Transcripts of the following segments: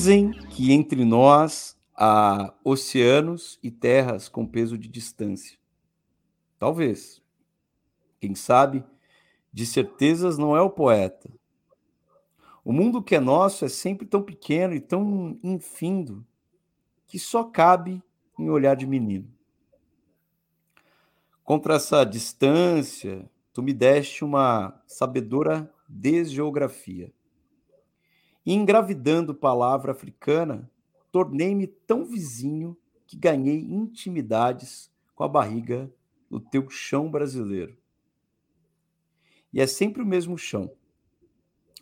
Dizem que entre nós há oceanos e terras com peso de distância. Talvez. Quem sabe, de certezas não é o poeta. O mundo que é nosso é sempre tão pequeno e tão infindo que só cabe em olhar de menino. Contra essa distância, tu me deste uma sabedora desgeografia. Engravidando palavra africana, tornei-me tão vizinho que ganhei intimidades com a barriga no teu chão brasileiro. E é sempre o mesmo chão.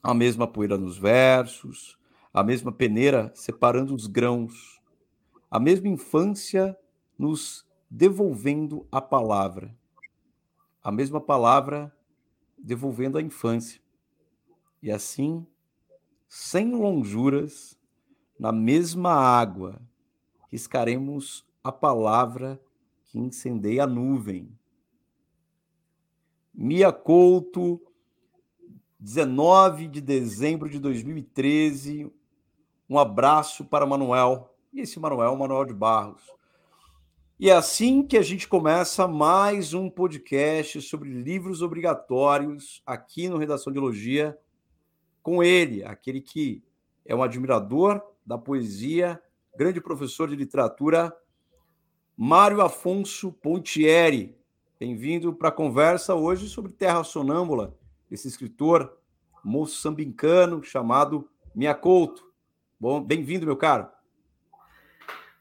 A mesma poeira nos versos, a mesma peneira separando os grãos, a mesma infância nos devolvendo a palavra, a mesma palavra devolvendo a infância. E assim, sem lonjuras, na mesma água, riscaremos a palavra que incendeia a nuvem. Mia Couto, 19 de dezembro de 2013. Um abraço para Manuel. E esse Manuel, Manuel de Barros. E é assim que a gente começa mais um podcast sobre livros obrigatórios aqui no Redação de Elogia, com ele, aquele que é um admirador da poesia, grande professor de literatura, Mário Afonso Pontieri. Bem-vindo para a conversa hoje sobre Terra Sonâmbula, esse escritor moçambicano chamado Miacouto. Bom, bem-vindo, meu caro.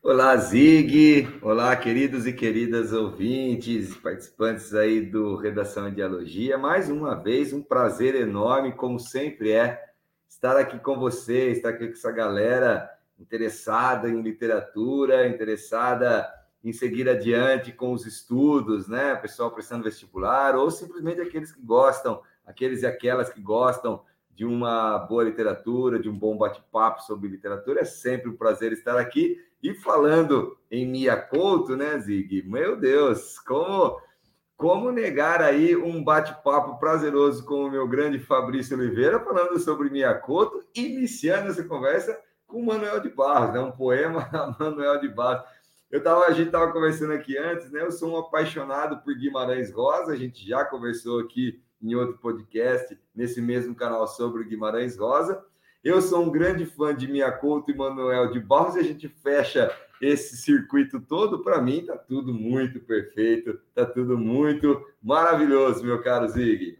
Olá, Zig. Olá, queridos e queridas ouvintes, participantes aí do Redação Dialogia. Mais uma vez, um prazer enorme, como sempre é, estar aqui com você, estar aqui com essa galera interessada em literatura, interessada em seguir adiante com os estudos, né? Pessoal prestando vestibular, ou simplesmente aqueles que gostam, aqueles e aquelas que gostam de uma boa literatura, de um bom bate-papo sobre literatura. É sempre um prazer estar aqui. E falando em Mia Couto, né, Zig? Meu Deus, como, como negar aí um bate-papo prazeroso com o meu grande Fabrício Oliveira, falando sobre Mia Couto, iniciando essa conversa com Manuel de Barros, né? Um poema a Manuel de Barros. Eu tava, a gente estava conversando aqui antes, né? Eu sou um apaixonado por Guimarães Rosa, a gente já conversou aqui em outro podcast, nesse mesmo canal sobre o Guimarães Rosa. Eu sou um grande fã de Mia Couto e Manuel de Barros e a gente fecha esse circuito todo. Para mim, tá tudo muito perfeito, tá tudo muito maravilhoso, meu caro Zig.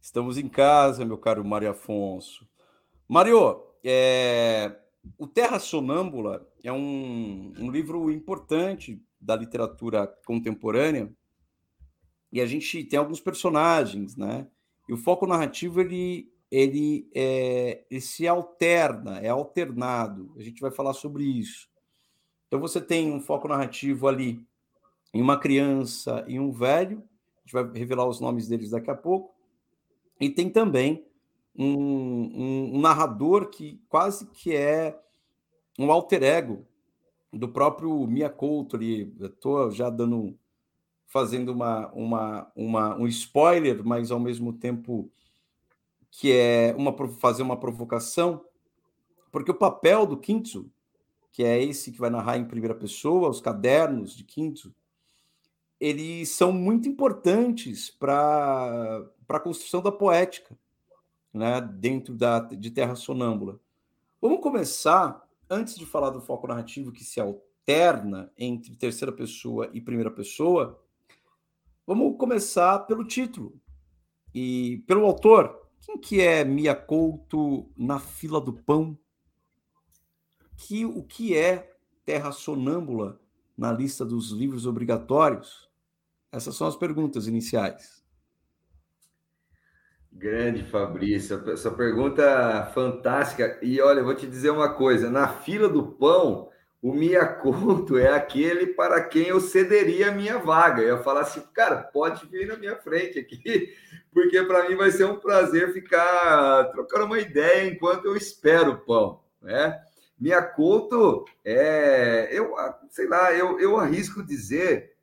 Estamos em casa, meu caro Mário Afonso. Mário, é... o Terra Sonâmbula é um, um livro importante da literatura contemporânea e a gente tem alguns personagens, né? E o foco narrativo ele ele, é, ele se alterna, é alternado. A gente vai falar sobre isso. Então você tem um foco narrativo ali em uma criança e um velho. A gente vai revelar os nomes deles daqui a pouco. E tem também um, um, um narrador que quase que é um alter ego do próprio Mia Couto ali. Estou já dando fazendo uma, uma, uma, um spoiler, mas ao mesmo tempo que é uma, fazer uma provocação, porque o papel do Quinto, que é esse que vai narrar em primeira pessoa, os cadernos de Quinto, eles são muito importantes para a construção da poética né, dentro da, de Terra Sonâmbula. Vamos começar, antes de falar do foco narrativo que se alterna entre terceira pessoa e primeira pessoa, Vamos começar pelo título e pelo autor. Quem que é Mia Couto na fila do pão? Que, o que é Terra Sonâmbula na lista dos livros obrigatórios? Essas são as perguntas iniciais. Grande Fabrício, essa pergunta fantástica. E olha, vou te dizer uma coisa: na fila do pão, o Miyakoto é aquele para quem eu cederia a minha vaga. Eu ia falar assim, cara, pode vir na minha frente aqui, porque para mim vai ser um prazer ficar trocando uma ideia enquanto eu espero o pão, né? Miyakoto é, eu sei lá, eu, eu arrisco dizer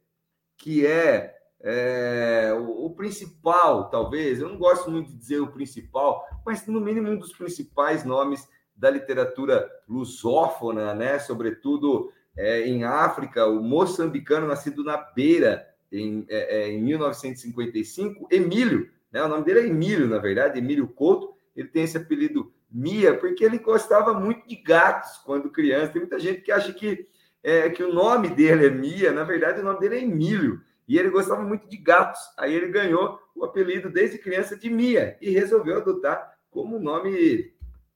que é, é o, o principal, talvez. Eu não gosto muito de dizer o principal, mas no mínimo um dos principais nomes da literatura lusófona, né? Sobretudo é, em África, o moçambicano nascido na Beira, em, é, é em 1955, Emílio, né? O nome dele é Emílio, na verdade, Emílio Couto. Ele tem esse apelido Mia, porque ele gostava muito de gatos quando criança. Tem muita gente que acha que, é, que o nome dele é Mia, na verdade, o nome dele é Emílio. E ele gostava muito de gatos. Aí ele ganhou o apelido desde criança de Mia e resolveu adotar como nome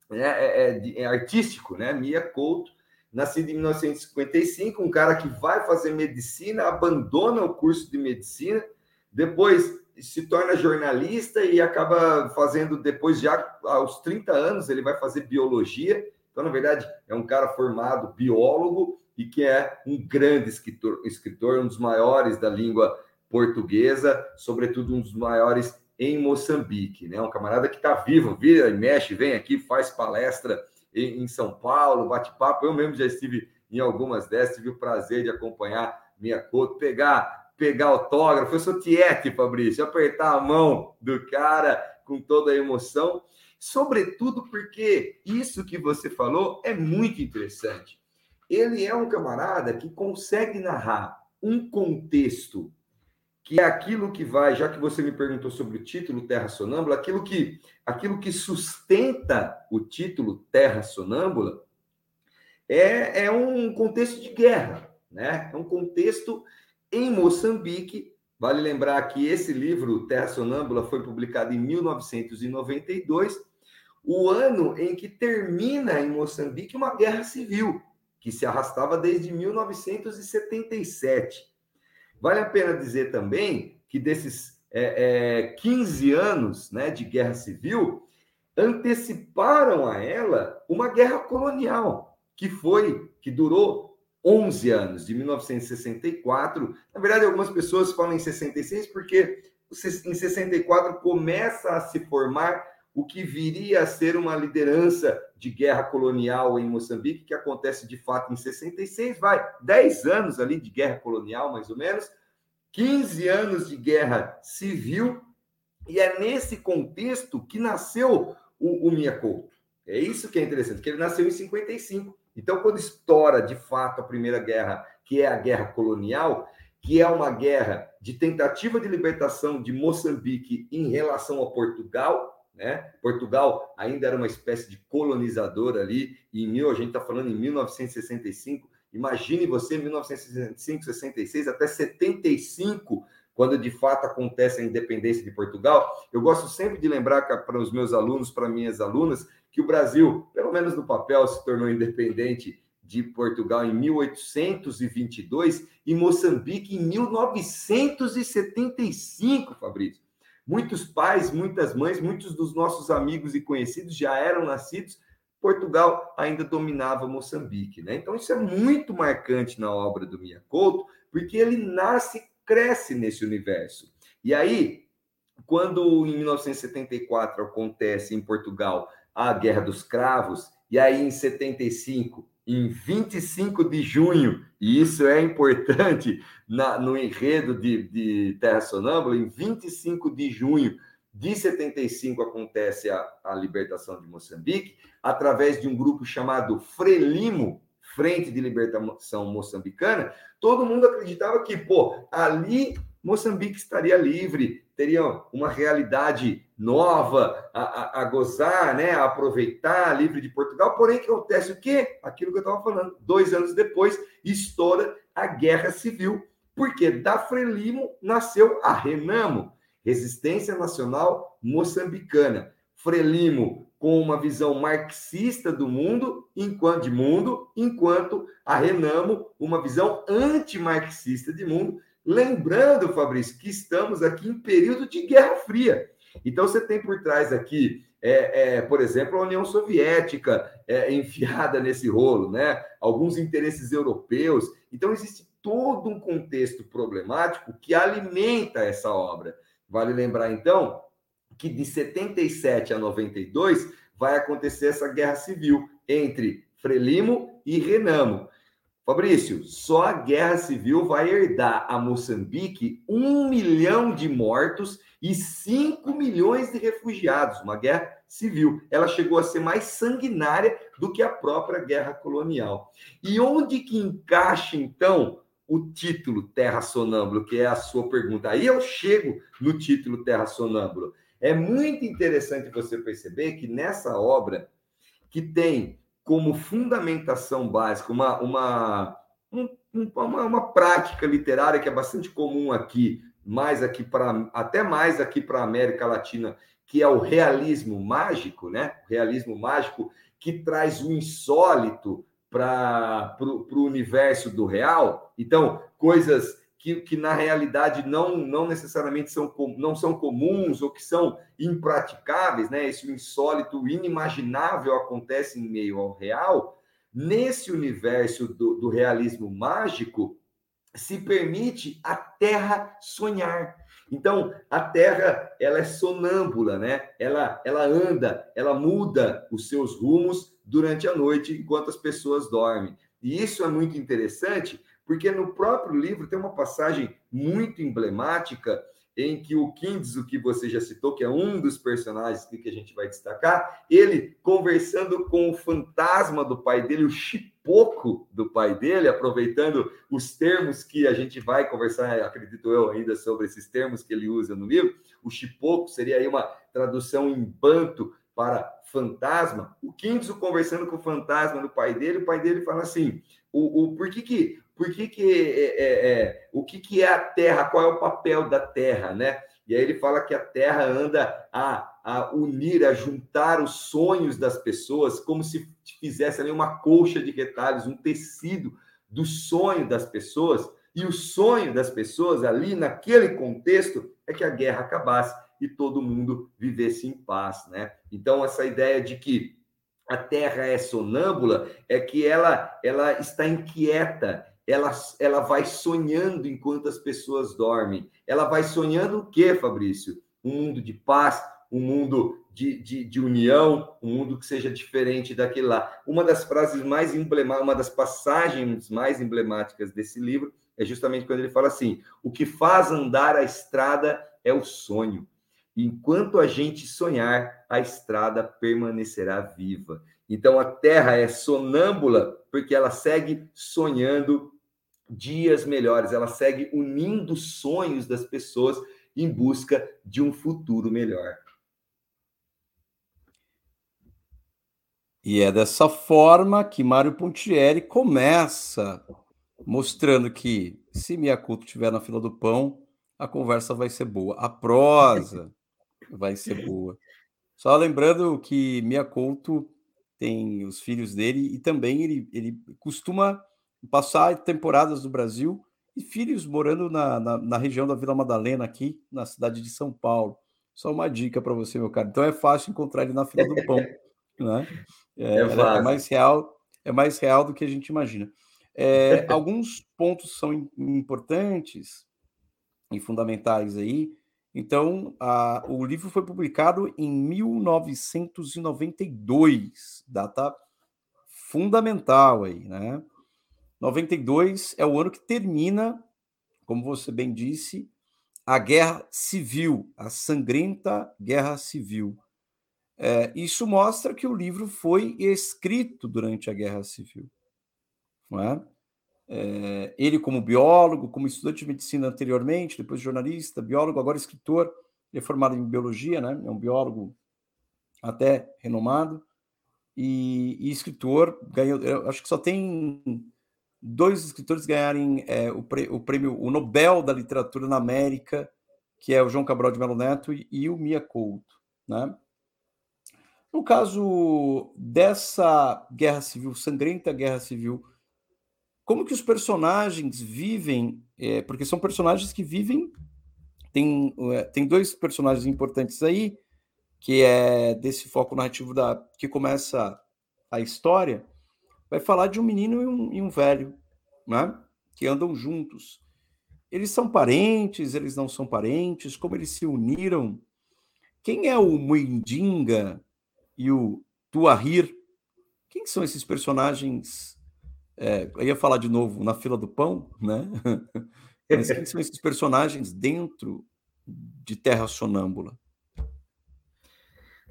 né, é, é, é, artístico, né? Mia Couto, nascido em 1955, um cara que vai fazer medicina, abandona o curso de medicina, depois se torna jornalista e acaba fazendo, depois já aos 30 anos, ele vai fazer biologia. Então, na verdade, é um cara formado biólogo e que é um grande escritor, escritor um dos maiores da língua portuguesa, sobretudo um dos maiores em Moçambique, né? Um camarada que está vivo, vira e mexe, vem aqui, faz palestra em, em São Paulo, bate papo. Eu mesmo já estive em algumas dessas, tive o prazer de acompanhar minha Couto, pegar pegar autógrafo. Eu sou tiete, Fabrício, apertar a mão do cara com toda a emoção. Sobretudo porque isso que você falou é muito interessante. Ele é um camarada que consegue narrar um contexto que é aquilo que vai, já que você me perguntou sobre o título Terra Sonâmbula, aquilo que, aquilo que sustenta o título Terra Sonâmbula é, é um contexto de guerra, né? É um contexto em Moçambique. Vale lembrar que esse livro, Terra Sonâmbula, foi publicado em 1992, o ano em que termina em Moçambique uma guerra civil, que se arrastava desde 1977. Vale a pena dizer também que desses é, é, 15 anos né, de guerra civil, anteciparam a ela uma guerra colonial, que foi, que durou 11 anos, de 1964. Na verdade, algumas pessoas falam em 66 porque em 64 começa a se formar o que viria a ser uma liderança de guerra colonial em Moçambique, que acontece de fato em 66, vai 10 anos ali de guerra colonial, mais ou menos, 15 anos de guerra civil, e é nesse contexto que nasceu o, o Mia Couto. É isso que é interessante, que ele nasceu em 55. Então, quando estoura de fato a Primeira Guerra, que é a guerra colonial, que é uma guerra de tentativa de libertação de Moçambique em relação a Portugal, né? Portugal ainda era uma espécie de colonizador ali, e em mil, a gente está falando em 1965. Imagine você, 1965, 66 até 75, quando de fato acontece a independência de Portugal. Eu gosto sempre de lembrar para os meus alunos, para minhas alunas, que o Brasil, pelo menos no papel, se tornou independente de Portugal em 1822 e Moçambique em 1975, Fabrício. Muitos pais, muitas mães, muitos dos nossos amigos e conhecidos já eram nascidos. Portugal ainda dominava Moçambique, né? Então isso é muito marcante na obra do Mia Couto, porque ele nasce, cresce nesse universo. E aí, quando em 1974 acontece em Portugal a Guerra dos Cravos, e aí em 75, em 25 de junho, e isso é importante na, no enredo de, de Terra Sonâmbula, em 25 de junho de 75 acontece a, a libertação de Moçambique, através de um grupo chamado Frelimo, Frente de Libertação Moçambicana, todo mundo acreditava que, pô, ali Moçambique estaria livre, teria uma realidade nova a, a, a, gozar, né, a aproveitar, livre de Portugal. Porém, que acontece o quê? Aquilo que eu estava falando. Dois anos depois, estoura a Guerra Civil, porque da Frelimo nasceu a Renamo, Resistência Nacional Moçambicana. Frelimo com uma visão marxista do mundo, enquanto de mundo, enquanto a Renamo uma visão antimarxista de mundo, Lembrando, Fabrício, que estamos aqui em período de Guerra Fria. Então, você tem por trás aqui, é, é, por exemplo, a União Soviética é, enfiada nesse rolo, né? alguns interesses europeus. Então, existe todo um contexto problemático que alimenta essa obra. Vale lembrar, então, que de 77 a 92 vai acontecer essa guerra civil entre Frelimo e Renamo. Fabrício, só a guerra civil vai herdar a Moçambique um milhão de mortos e 5 milhões de refugiados. Uma guerra civil. Ela chegou a ser mais sanguinária do que a própria guerra colonial. E onde que encaixa, então, o título Terra Sonâmbulo, que é a sua pergunta? Aí eu chego no título Terra Sonâmbulo. É muito interessante você perceber que nessa obra, que tem como fundamentação básica uma, uma, um, uma, uma prática literária que é bastante comum aqui, mais aqui para até mais aqui para a América Latina, que é o realismo mágico, né? O realismo mágico que traz o insólito para o universo do real. Então, coisas que, que na realidade não, não necessariamente são, não são comuns ou que são impraticáveis, né? Esse insólito, inimaginável acontece em meio ao real. Nesse universo do, do realismo mágico, se permite a Terra sonhar. Então, a Terra, ela é sonâmbula, né? Ela, ela anda, ela muda os seus rumos durante a noite enquanto as pessoas dormem. E isso é muito interessante, porque no próprio livro tem uma passagem muito emblemática em que o Kindes, que você já citou, que é um dos personagens que a gente vai destacar, ele conversando com o fantasma do pai dele, o chipoco do pai dele, aproveitando os termos que a gente vai conversar, acredito eu ainda, sobre esses termos que ele usa no livro. O chipoco seria aí uma tradução em banto para fantasma. O Kindes conversando com o fantasma do pai dele, o pai dele fala assim: o, o por que que por que, que é, é, é, o que, que é a Terra, qual é o papel da Terra, né? E aí ele fala que a Terra anda a, a unir, a juntar os sonhos das pessoas, como se fizesse ali uma colcha de retalhos, um tecido do sonho das pessoas. E o sonho das pessoas ali, naquele contexto, é que a guerra acabasse e todo mundo vivesse em paz, né? Então, essa ideia de que a Terra é sonâmbula é que ela, ela está inquieta, ela, ela vai sonhando enquanto as pessoas dormem. Ela vai sonhando o quê, Fabrício? Um mundo de paz, um mundo de, de, de, união, um mundo que seja diferente daquele lá. Uma das frases mais emblemáticas, uma das passagens mais emblemáticas desse livro é justamente quando ele fala assim: o que faz andar a estrada é o sonho. Enquanto a gente sonhar, a estrada permanecerá viva. Então a terra é sonâmbula porque ela segue sonhando dias melhores, ela segue unindo sonhos das pessoas em busca de um futuro melhor. E é dessa forma que Mário Pontieri começa mostrando que se Miyakuto estiver na fila do pão, a conversa vai ser boa, a prosa vai ser boa. Só lembrando que Miyakuto tem os filhos dele e também ele, ele costuma passar temporadas no Brasil e filhos morando na, na, na, região da Vila Madalena, aqui na cidade de São Paulo. Só uma dica para você, meu caro. Então é fácil encontrar ele na fila do pão, né? É, é, é, mais real, é mais real do que a gente imagina. É, alguns pontos são importantes e fundamentais aí. Então, a, o livro foi publicado em 1992, data fundamental aí, né? 92 é o ano que termina, como você bem disse, a guerra civil, a sangrenta guerra civil. É, isso mostra que o livro foi escrito durante a guerra civil. Não é? É, ele, como biólogo, como estudante de medicina anteriormente, depois jornalista, biólogo, agora escritor, ele é formado em biologia, né? é um biólogo até renomado, e, e escritor, ganhou, acho que só tem dois escritores ganharem é, o, o, prêmio, o Nobel da Literatura na América, que é o João Cabral de Melo Neto e, e o Mia Couto. Né? No caso dessa guerra civil, sangrenta guerra civil, como que os personagens vivem, é, porque são personagens que vivem, tem, é, tem dois personagens importantes aí, que é desse foco narrativo da que começa a história, vai falar de um menino e um, e um velho, né? Que andam juntos. Eles são parentes, eles não são parentes, como eles se uniram. Quem é o Muindinga e o Tuahir? Quem são esses personagens? É, eu ia falar de novo na fila do pão, né? Mas quem são esses personagens dentro de Terra Sonâmbula?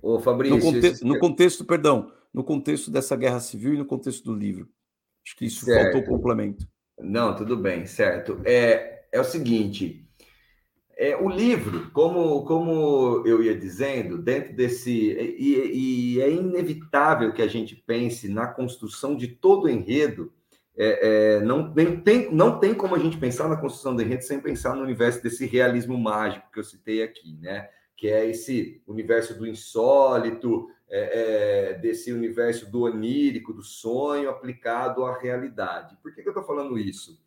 Ô, Fabrício. No, conte esse... no contexto, perdão, no contexto dessa guerra civil e no contexto do livro. Acho que isso certo. faltou complemento. Não, tudo bem, certo. É, é o seguinte: é, o livro, como, como eu ia dizendo, dentro desse. E, e é inevitável que a gente pense na construção de todo o enredo. É, é, não, nem, tem, não tem como a gente pensar na construção do enredo sem pensar no universo desse realismo mágico que eu citei aqui, né? Que é esse universo do insólito, é, é, desse universo do onírico, do sonho aplicado à realidade. Por que, que eu estou falando isso?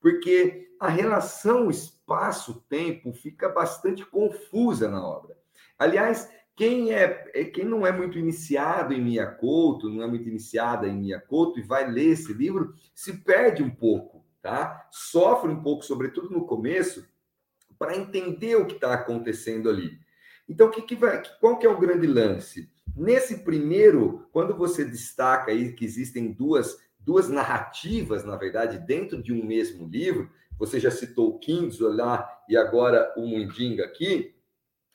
Porque a relação espaço-tempo fica bastante confusa na obra. Aliás, quem é, é quem não é muito iniciado em Miyakoto, não é muito iniciada em Miyakoto e vai ler esse livro, se perde um pouco, tá? Sofre um pouco, sobretudo no começo, para entender o que está acontecendo ali. Então, que que vai, qual que é o grande lance? Nesse primeiro, quando você destaca aí que existem duas, duas narrativas, na verdade, dentro de um mesmo livro, você já citou o Kinzo lá e agora o Mundinga aqui,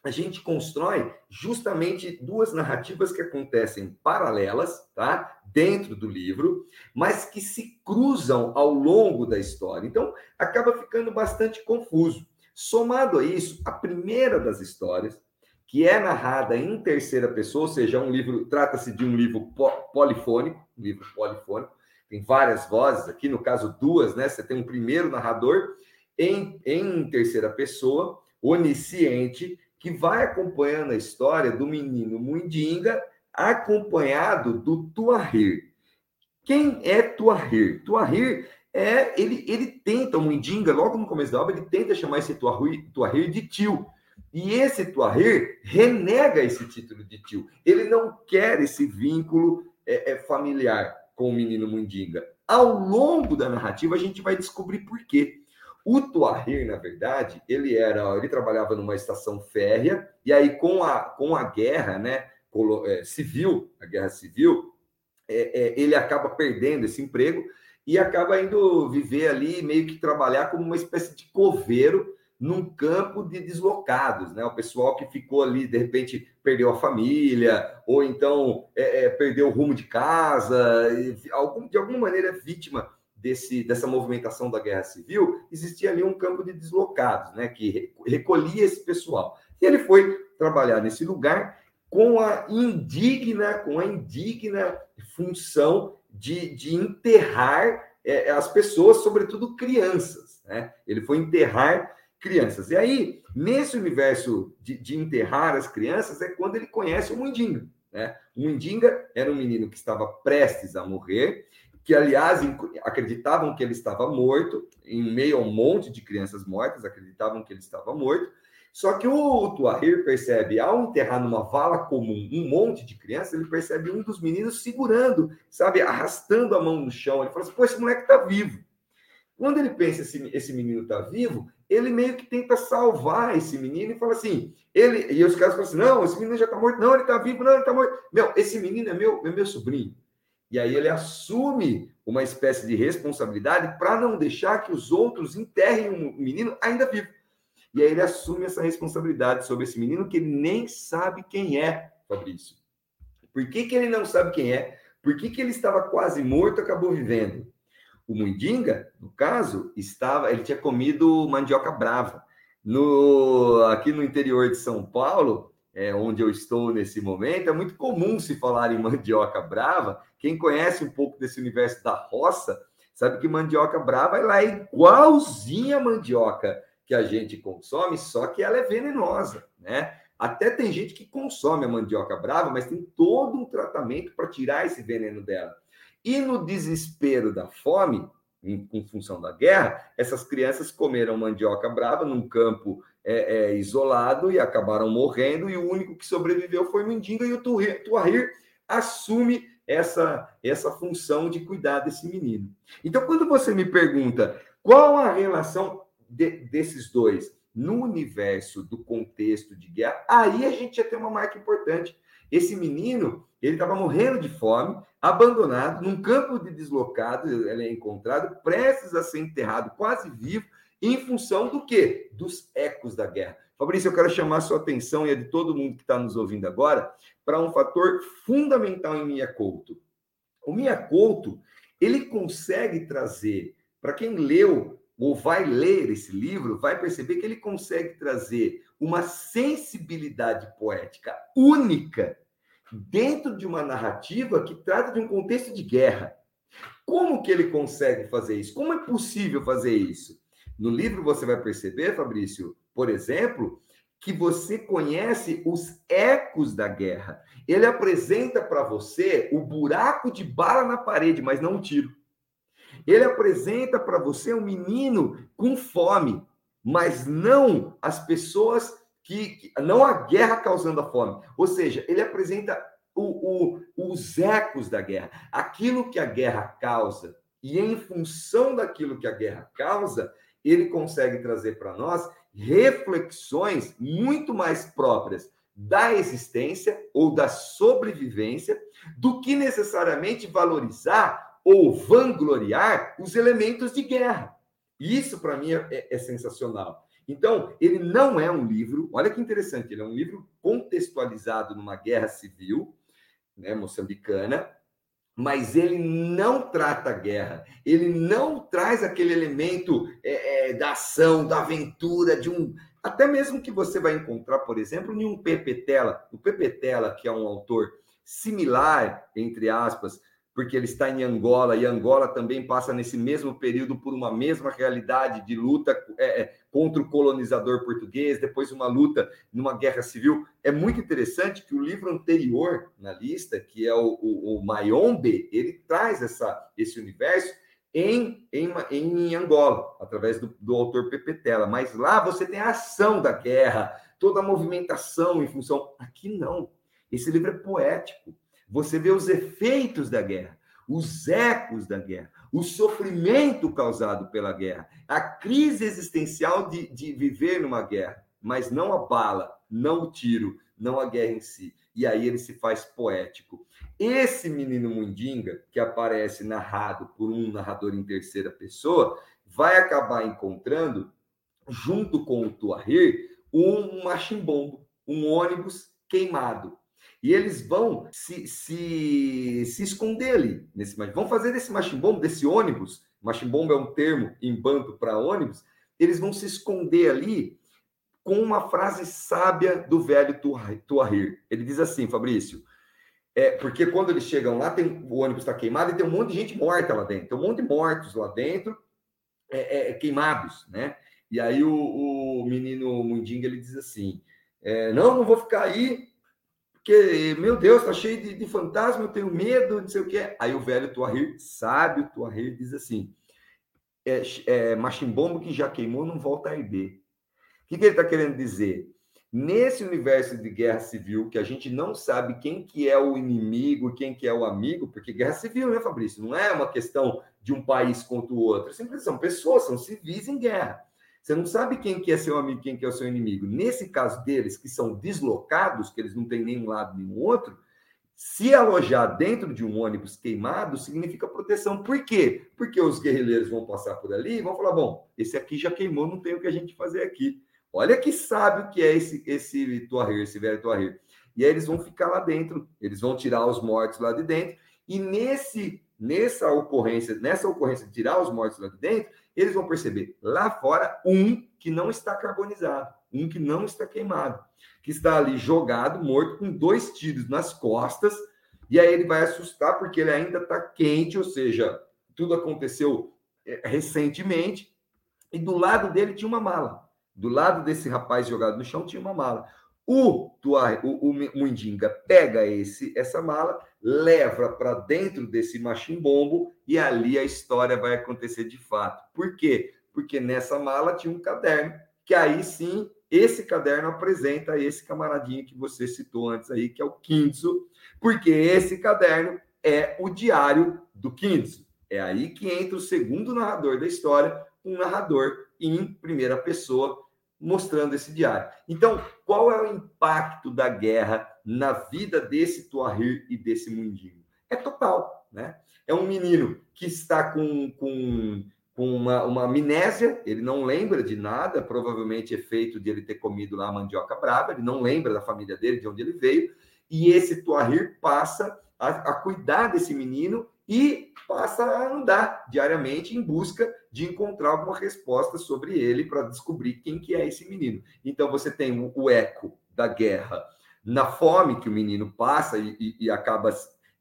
a gente constrói justamente duas narrativas que acontecem paralelas, tá? Dentro do livro, mas que se cruzam ao longo da história. Então, acaba ficando bastante confuso. Somado a isso, a primeira das histórias, que é narrada em terceira pessoa, ou seja, um livro, trata-se de um livro polifônico, um livro polifônico, tem várias vozes aqui, no caso duas, né? Você tem um primeiro narrador em, em terceira pessoa, onisciente, que vai acompanhando a história do menino Mundinga, acompanhado do Tuahir. Quem é Tuahir? Tuahir é ele, ele tenta, o Mundinga, logo no começo da obra, ele tenta chamar esse Tuahir de tio. E esse Tuahir renega esse título de tio. Ele não quer esse vínculo é, é, familiar com o menino Mundinga. Ao longo da narrativa, a gente vai descobrir por quê. O Tuahir, na verdade, ele era, ele trabalhava numa estação férrea, e aí com a, com a guerra né, é, civil, a guerra civil, é, é, ele acaba perdendo esse emprego e acaba indo viver ali, meio que trabalhar como uma espécie de coveiro num campo de deslocados, né? O pessoal que ficou ali, de repente, perdeu a família, ou então é, é, perdeu o rumo de casa, e, algum, de alguma maneira vítima desse, dessa movimentação da guerra civil, existia ali um campo de deslocados, né? Que recolhia esse pessoal. E ele foi trabalhar nesse lugar com a indigna, com a indigna função de, de enterrar é, as pessoas, sobretudo crianças. Né? Ele foi enterrar crianças. E aí, nesse universo de, de enterrar as crianças, é quando ele conhece o Mundinga. Né? O Mundinga era um menino que estava prestes a morrer, que, aliás, acreditavam que ele estava morto, em meio a um monte de crianças mortas, acreditavam que ele estava morto. Só que o Tuahir percebe, ao enterrar numa vala comum um monte de crianças, ele percebe um dos meninos segurando, sabe, arrastando a mão no chão. Ele fala assim: pô, esse moleque está vivo. Quando ele pensa esse, esse menino está vivo, ele meio que tenta salvar esse menino e fala assim, ele e os caras falam assim, não, esse menino já está morto, não, ele está vivo, não, ele está morto. Meu, esse menino é meu, é meu sobrinho. E aí ele assume uma espécie de responsabilidade para não deixar que os outros enterrem um menino ainda vivo. E aí ele assume essa responsabilidade sobre esse menino que ele nem sabe quem é, Fabrício. Por que, que ele não sabe quem é? Por que, que ele estava quase morto e acabou vivendo? O Mundinga, no caso, estava, ele tinha comido mandioca brava. No, aqui no interior de São Paulo, é, onde eu estou nesse momento, é muito comum se falar em mandioca brava. Quem conhece um pouco desse universo da roça, sabe que mandioca brava ela é igualzinha a mandioca que a gente consome, só que ela é venenosa, né? Até tem gente que consome a mandioca brava, mas tem todo um tratamento para tirar esse veneno dela. E no desespero da fome, em, em, função da guerra, essas crianças comeram mandioca brava num campo é, é, isolado e acabaram morrendo, e o único que sobreviveu foi o Mendinga, e o Tuahir assume essa, essa função de cuidar desse menino. Então, quando você me pergunta qual a relação de, desses dois no universo do contexto de guerra, aí a gente já tem uma marca importante. Esse menino, ele estava morrendo de fome, abandonado, num campo de deslocados, ele é encontrado, prestes a ser enterrado, quase vivo, em função do quê? Dos ecos da guerra. Fabrício, eu quero chamar a sua atenção e a de todo mundo que está nos ouvindo agora para um fator fundamental em Mia Couto. O Mia Couto, ele consegue trazer, para quem leu ou vai ler esse livro, vai perceber que ele consegue trazer uma sensibilidade poética única dentro de uma narrativa que trata de um contexto de guerra. Como que ele consegue fazer isso? Como é possível fazer isso? No livro você vai perceber, Fabrício, por exemplo, que você conhece os ecos da guerra. Ele apresenta para você o buraco de bala na parede, mas não o tiro. Ele apresenta para você um menino com fome, mas não as pessoas que, que, não a guerra causando a fome. Ou seja, ele apresenta o, o, os ecos da guerra, aquilo que a guerra causa. E em função daquilo que a guerra causa, ele consegue trazer para nós reflexões muito mais próprias da existência ou da sobrevivência do que necessariamente valorizar ou vangloriar os elementos de guerra. Isso, para mim, é, é, sensacional. Então, ele não é um livro, olha que interessante, ele é um livro contextualizado numa guerra civil, né, moçambicana, mas ele não trata a guerra, ele não traz aquele elemento é, é, da ação, da aventura, de um. Até mesmo que você vai encontrar, por exemplo, em um Pepe Tela, o Pepe Tela, que é um autor similar, entre aspas, porque ele está em Angola, e Angola também passa nesse mesmo período por uma mesma realidade de luta é, é, contra o colonizador português, depois uma luta numa guerra civil. É muito interessante que o livro anterior na lista, que é o, o, o Mayombe, ele traz essa, esse universo em, em, em Angola, através do, do autor Pepe Tela. Mas lá você tem a ação da guerra, toda a movimentação em função. Aqui não. Esse livro é poético você vê os efeitos da guerra, os ecos da guerra, o sofrimento causado pela guerra, a crise existencial de, de viver numa guerra, mas não a bala, não o tiro, não a guerra em si. E aí ele se faz poético. Esse menino Mundinga, que aparece narrado por um narrador em terceira pessoa, vai acabar encontrando, junto com o Tuahir, um machimbombo, um ônibus queimado. E eles vão se, se, se esconder ali nesse Vão fazer desse machimbombo, desse ônibus, machimbombo é um termo em banto para ônibus, eles vão se esconder ali com uma frase sábia do velho Tuahir. Ele diz assim, Fabrício, é, porque quando eles chegam lá, tem, o ônibus está queimado e tem um monte de gente morta lá dentro, tem um monte de mortos lá dentro, é, é, queimados, né? E aí o, o menino Mundinga ele diz assim: é, não, não vou ficar aí, porque, meu Deus, tá cheio de, de fantasma, eu tenho medo, não sei o que. Aí o velho Tuahir, sábio Tuahir, diz assim: é, é, machimbombo que já queimou não volta a arder. O que, que ele está querendo dizer? Nesse universo de guerra civil, que a gente não sabe quem que é o inimigo, quem que é o amigo, porque guerra civil, né, Fabrício? Não é uma questão de um país contra o outro. Sempre são pessoas, são civis em guerra. Você não sabe quem que é seu amigo, quem que é o seu inimigo. Nesse caso deles, que são deslocados, que eles não têm nenhum lado nem outro, se alojar dentro de um ônibus queimado significa proteção. Por quê? Porque os guerrilheiros vão passar por ali e vão falar: bom, esse aqui já queimou, não tem o que a gente fazer aqui. Olha que sábio que é esse, esse Tuahir, esse velho Tuahir. E aí eles vão ficar lá dentro, eles vão tirar os mortos lá de dentro, e nesse nessa ocorrência, nessa ocorrência de tirar os mortos lá de dentro, eles vão perceber lá fora um que não está carbonizado, um que não está queimado, que está ali jogado, morto, com dois tiros nas costas, e aí ele vai assustar porque ele ainda está quente, ou seja, tudo aconteceu é, recentemente, e do lado dele tinha uma mala. Do lado desse rapaz jogado no chão tinha uma mala. O, Tuar, o, o Mundinga pega esse essa mala, leva para dentro desse machimbombo e ali a história vai acontecer de fato. Por quê? Porque nessa mala tinha um caderno, que aí sim, esse caderno apresenta esse camaradinho que você citou antes aí, que é o Kinzo, porque esse caderno é o diário do Kinzo. É aí que entra o segundo narrador da história, um narrador em primeira pessoa, mostrando esse diário. Então, qual é o impacto da guerra na vida desse Tuahir e desse Mundinho? É total, né? É um menino que está com, com, com uma, uma amnésia, ele não lembra de nada, provavelmente efeito de ele ter comido lá a mandioca brava, ele não lembra da família dele, de onde ele veio, e esse Tuahir passa a, a cuidar desse menino e passa a andar diariamente em busca de encontrar alguma resposta sobre ele para descobrir quem que é esse menino. Então você tem o, eco da guerra na fome que o menino passa e, e, e acaba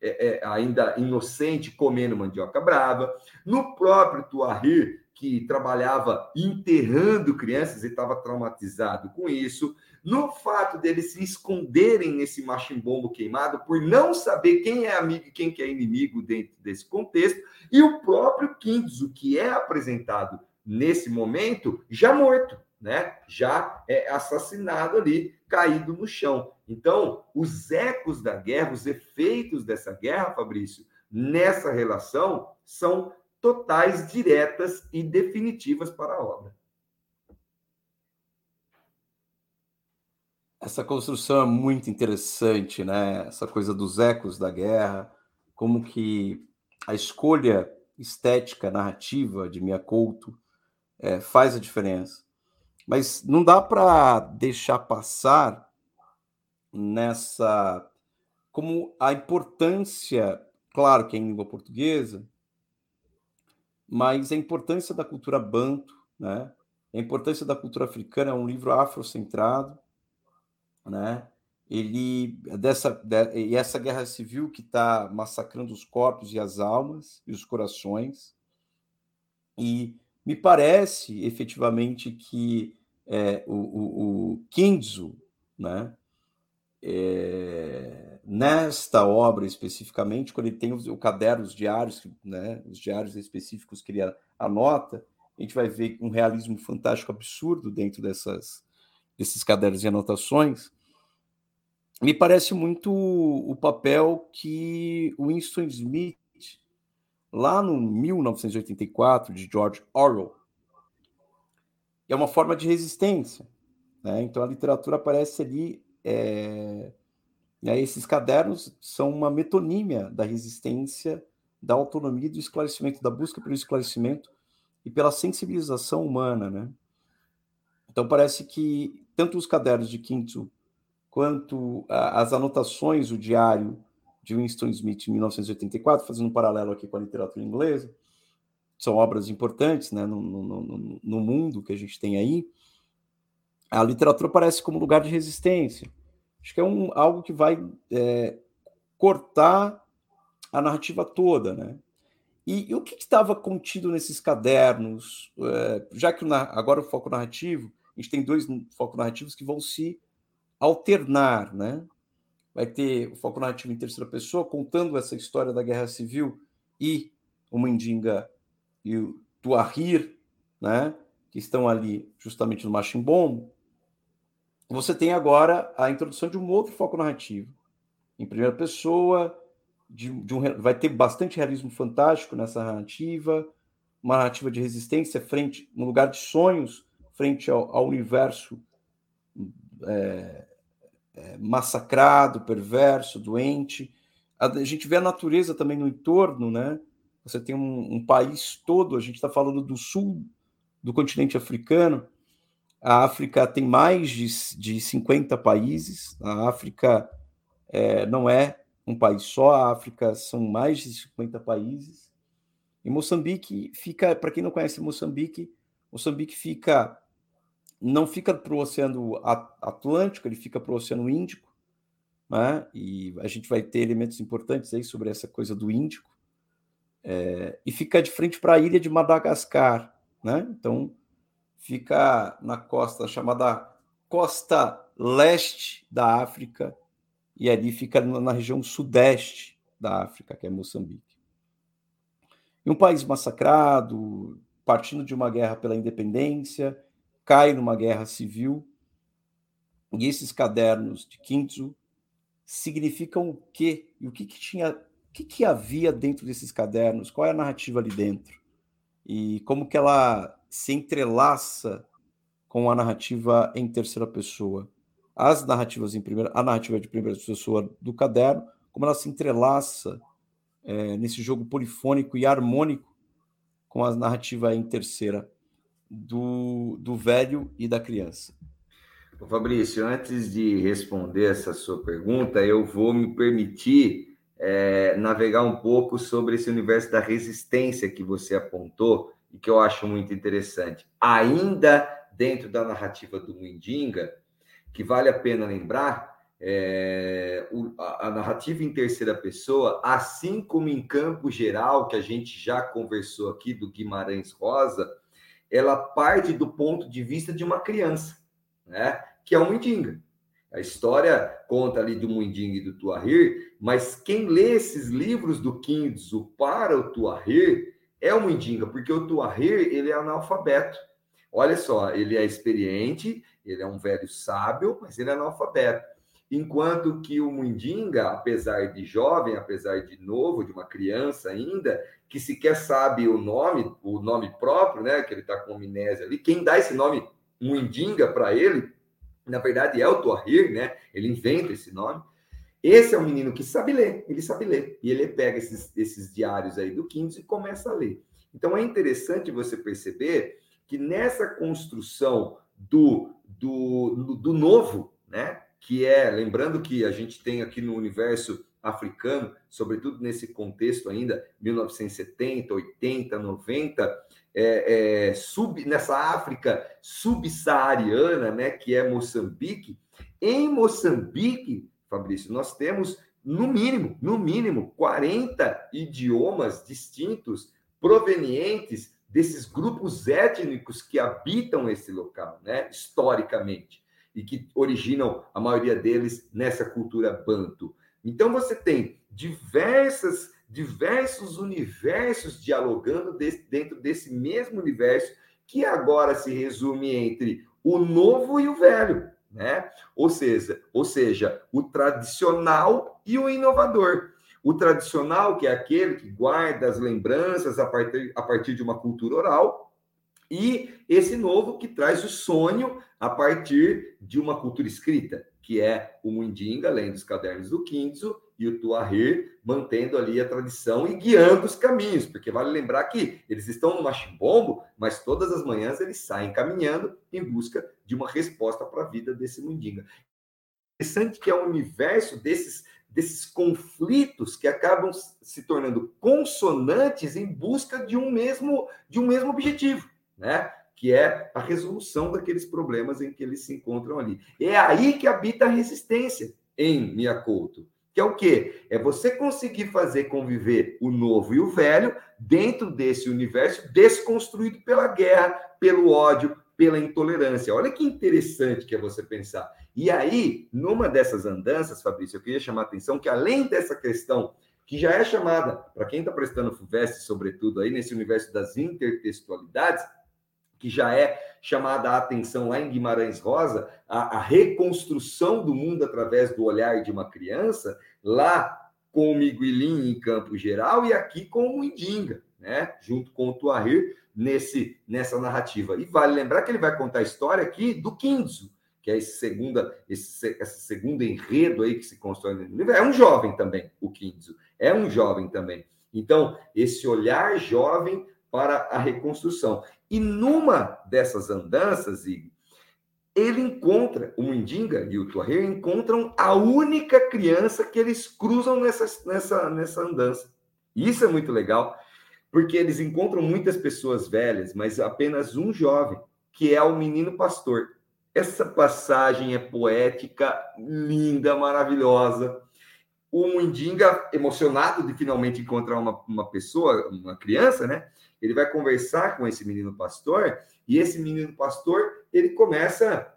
é, é, ainda inocente comendo mandioca brava, no próprio Tuahir, que trabalhava enterrando crianças e estava traumatizado com isso, no fato deles se esconderem nesse machimbombo queimado por não saber quem é amigo e quem que é inimigo dentro desse contexto, e o próprio Kinzo, que é apresentado nesse momento, já morto, né? Já é assassinado ali, caído no chão. Então, os ecos da guerra, os efeitos dessa guerra, Fabrício, nessa relação são totais, diretas e definitivas para a obra. Essa construção é muito interessante, né? Essa coisa dos ecos da guerra, como que a escolha estética, narrativa de Mia Couto é, faz a diferença. Mas não dá para deixar passar nessa como a importância, claro que é em língua portuguesa, mas a importância da cultura banto, né? A importância da cultura africana é um livro afrocentrado, né? Ele dessa de, e essa guerra civil que está massacrando os corpos e as almas e os corações. E me parece efetivamente que é, o, o, o Kinzo, né? É, nesta obra especificamente, quando ele tem o, o caderno, os diários, né, os diários específicos que ele anota, a gente vai ver um realismo fantástico absurdo dentro dessas, desses cadernos e anotações. Me parece muito o papel que Winston Smith, lá no 1984, de George Orwell, é uma forma de resistência. Né? Então a literatura aparece ali é, esses cadernos são uma metonímia da resistência, da autonomia, do esclarecimento, da busca pelo esclarecimento e pela sensibilização humana, né? Então parece que tanto os cadernos de Quinto quanto as anotações, o diário de Winston Smith em 1984, fazendo um paralelo aqui com a literatura inglesa, são obras importantes né, no, no, no mundo que a gente tem aí a literatura parece como lugar de resistência. Acho que é um, algo que vai é, cortar a narrativa toda, né? E, e o que estava contido nesses cadernos? É, já que o, agora o foco narrativo, a gente tem dois focos narrativos que vão se alternar, né? Vai ter o foco narrativo em terceira pessoa, contando essa história da guerra civil e o Mandinga e o Tuahir, né? Que estão ali justamente no Machimbombo você tem agora a introdução de um outro foco narrativo. Em primeira pessoa, de, de um, vai ter bastante realismo fantástico nessa narrativa, uma narrativa de resistência frente, no lugar de sonhos, frente ao, ao universo é, é, massacrado, perverso, doente. A, gente vê a natureza também no entorno, né? Você tem um, um país todo, a gente está falando do sul do continente africano, a África tem mais de, de 50 países. A África é, não é um país só, a África são mais de 50 países. E Moçambique fica, para quem não conhece Moçambique, Moçambique fica não fica para o Oceano Atlântico, ele fica para o Oceano Índico, né? e a gente vai ter elementos importantes aí sobre essa coisa do Índico, é, e fica de frente para a ilha de Madagascar. Né? Então, fica na costa chamada costa leste da África, e ali fica na região sudeste da África, que é Moçambique. E um país massacrado, partindo de uma guerra pela independência, cai numa guerra civil, e esses cadernos de Kintsu significam o quê? E o que, que tinha, o que, que havia dentro desses cadernos? Qual é a narrativa ali dentro? E como que ela se entrelaça com a narrativa em terceira pessoa. As narrativas em primeira, a narrativa de primeira pessoa do caderno, como ela se entrelaça é, nesse jogo polifônico e harmônico com a narrativa em terceira do, do velho e da criança. Fabrício, antes de responder essa sua pergunta, eu vou me permitir é, navegar um pouco sobre esse universo da resistência que você apontou e que eu acho muito interessante. Ainda dentro da narrativa do Mundinga, que vale a pena lembrar, é, a, narrativa em terceira pessoa, assim como em campo geral, que a gente já conversou aqui do Guimarães Rosa, ela parte do ponto de vista de uma criança, né? que é o Mundinga. A história conta ali do Mundinga e do Tuahir, mas quem lê esses livros do Kindzo para o Tuahir é o Mundinga, porque o Tuahir ele é analfabeto. Olha só, ele é experiente, ele é um velho sábio, mas ele é analfabeto. Enquanto que o Mundinga, apesar de jovem, apesar de novo, de uma criança ainda, que sequer sabe o nome, o nome próprio, né? Que ele está com amnésia ali. Quem dá esse nome Mundinga para ele, na verdade, é o Toahir, né? Ele inventa esse nome. Esse é um menino que sabe ler, ele sabe ler. E ele pega esses, esses diários aí do Quintos e começa a ler. Então é interessante você perceber que nessa construção do, do, do, do novo, né? Que é, lembrando que a gente tem aqui no universo africano, sobretudo nesse contexto ainda, 1970, 80, 90, é, é, sub, nessa África subsaariana, né, que é Moçambique. Em Moçambique, Fabrício, nós temos no mínimo, no mínimo, 40 idiomas distintos provenientes desses grupos étnicos que habitam esse local, né, historicamente e que originam a maioria deles nessa cultura banto. Então você tem diversas diversos universos dialogando dentro desse mesmo universo que agora se resume entre o novo e o velho, né? Ou seja, ou seja, o tradicional e o inovador. O tradicional, que é aquele que guarda as lembranças a partir, a partir de uma cultura oral, e esse novo que traz o sonho a partir de uma cultura escrita, que é o Mundinga, além dos cadernos do Kinzo, e o Tuahir, mantendo ali a tradição e guiando os caminhos, porque vale lembrar que eles estão no machimbombo, mas todas as manhãs eles saem caminhando em busca de uma resposta para a vida desse Mundinga. Interessante que é um universo desses desses conflitos que acabam se tornando consonantes em busca de um mesmo de um mesmo objetivo né? Que é a resolução daqueles problemas em que eles se encontram ali. É aí que habita a resistência em Miyakoto. Que é o quê? É você conseguir fazer conviver o novo e o velho dentro desse universo desconstruído pela guerra, pelo ódio, pela intolerância. Olha que interessante que é você pensar. E aí, numa dessas andanças, Fabrício, eu queria chamar a atenção que além dessa questão que já é chamada, para quem está prestando FUVEST, sobretudo aí nesse universo das intertextualidades, que já é chamada a atenção lá em Guimarães Rosa, a, a, reconstrução do mundo através do olhar de uma criança, lá com o Miguelim em Campo Geral e aqui com o Indinga, né? junto com o Tuahir nesse, nessa narrativa. E vale lembrar que ele vai contar a história aqui do Kinzo, que é esse segunda, esse, esse segundo enredo aí que se constrói no livro. É um jovem também, o Kinzo. É um jovem também. Então, esse olhar jovem para a reconstrução. E numa dessas andanças, ele encontra, o Mundinga e o Tuarre encontram a única criança que eles cruzam nessa, nessa, nessa andança. Isso é muito legal, porque eles encontram muitas pessoas velhas, mas apenas um jovem, que é o menino pastor. Essa passagem é poética, linda, maravilhosa. O Mundinga, emocionado de finalmente encontrar uma, uma pessoa, uma criança, né? Ele vai conversar com esse menino pastor e esse menino pastor ele começa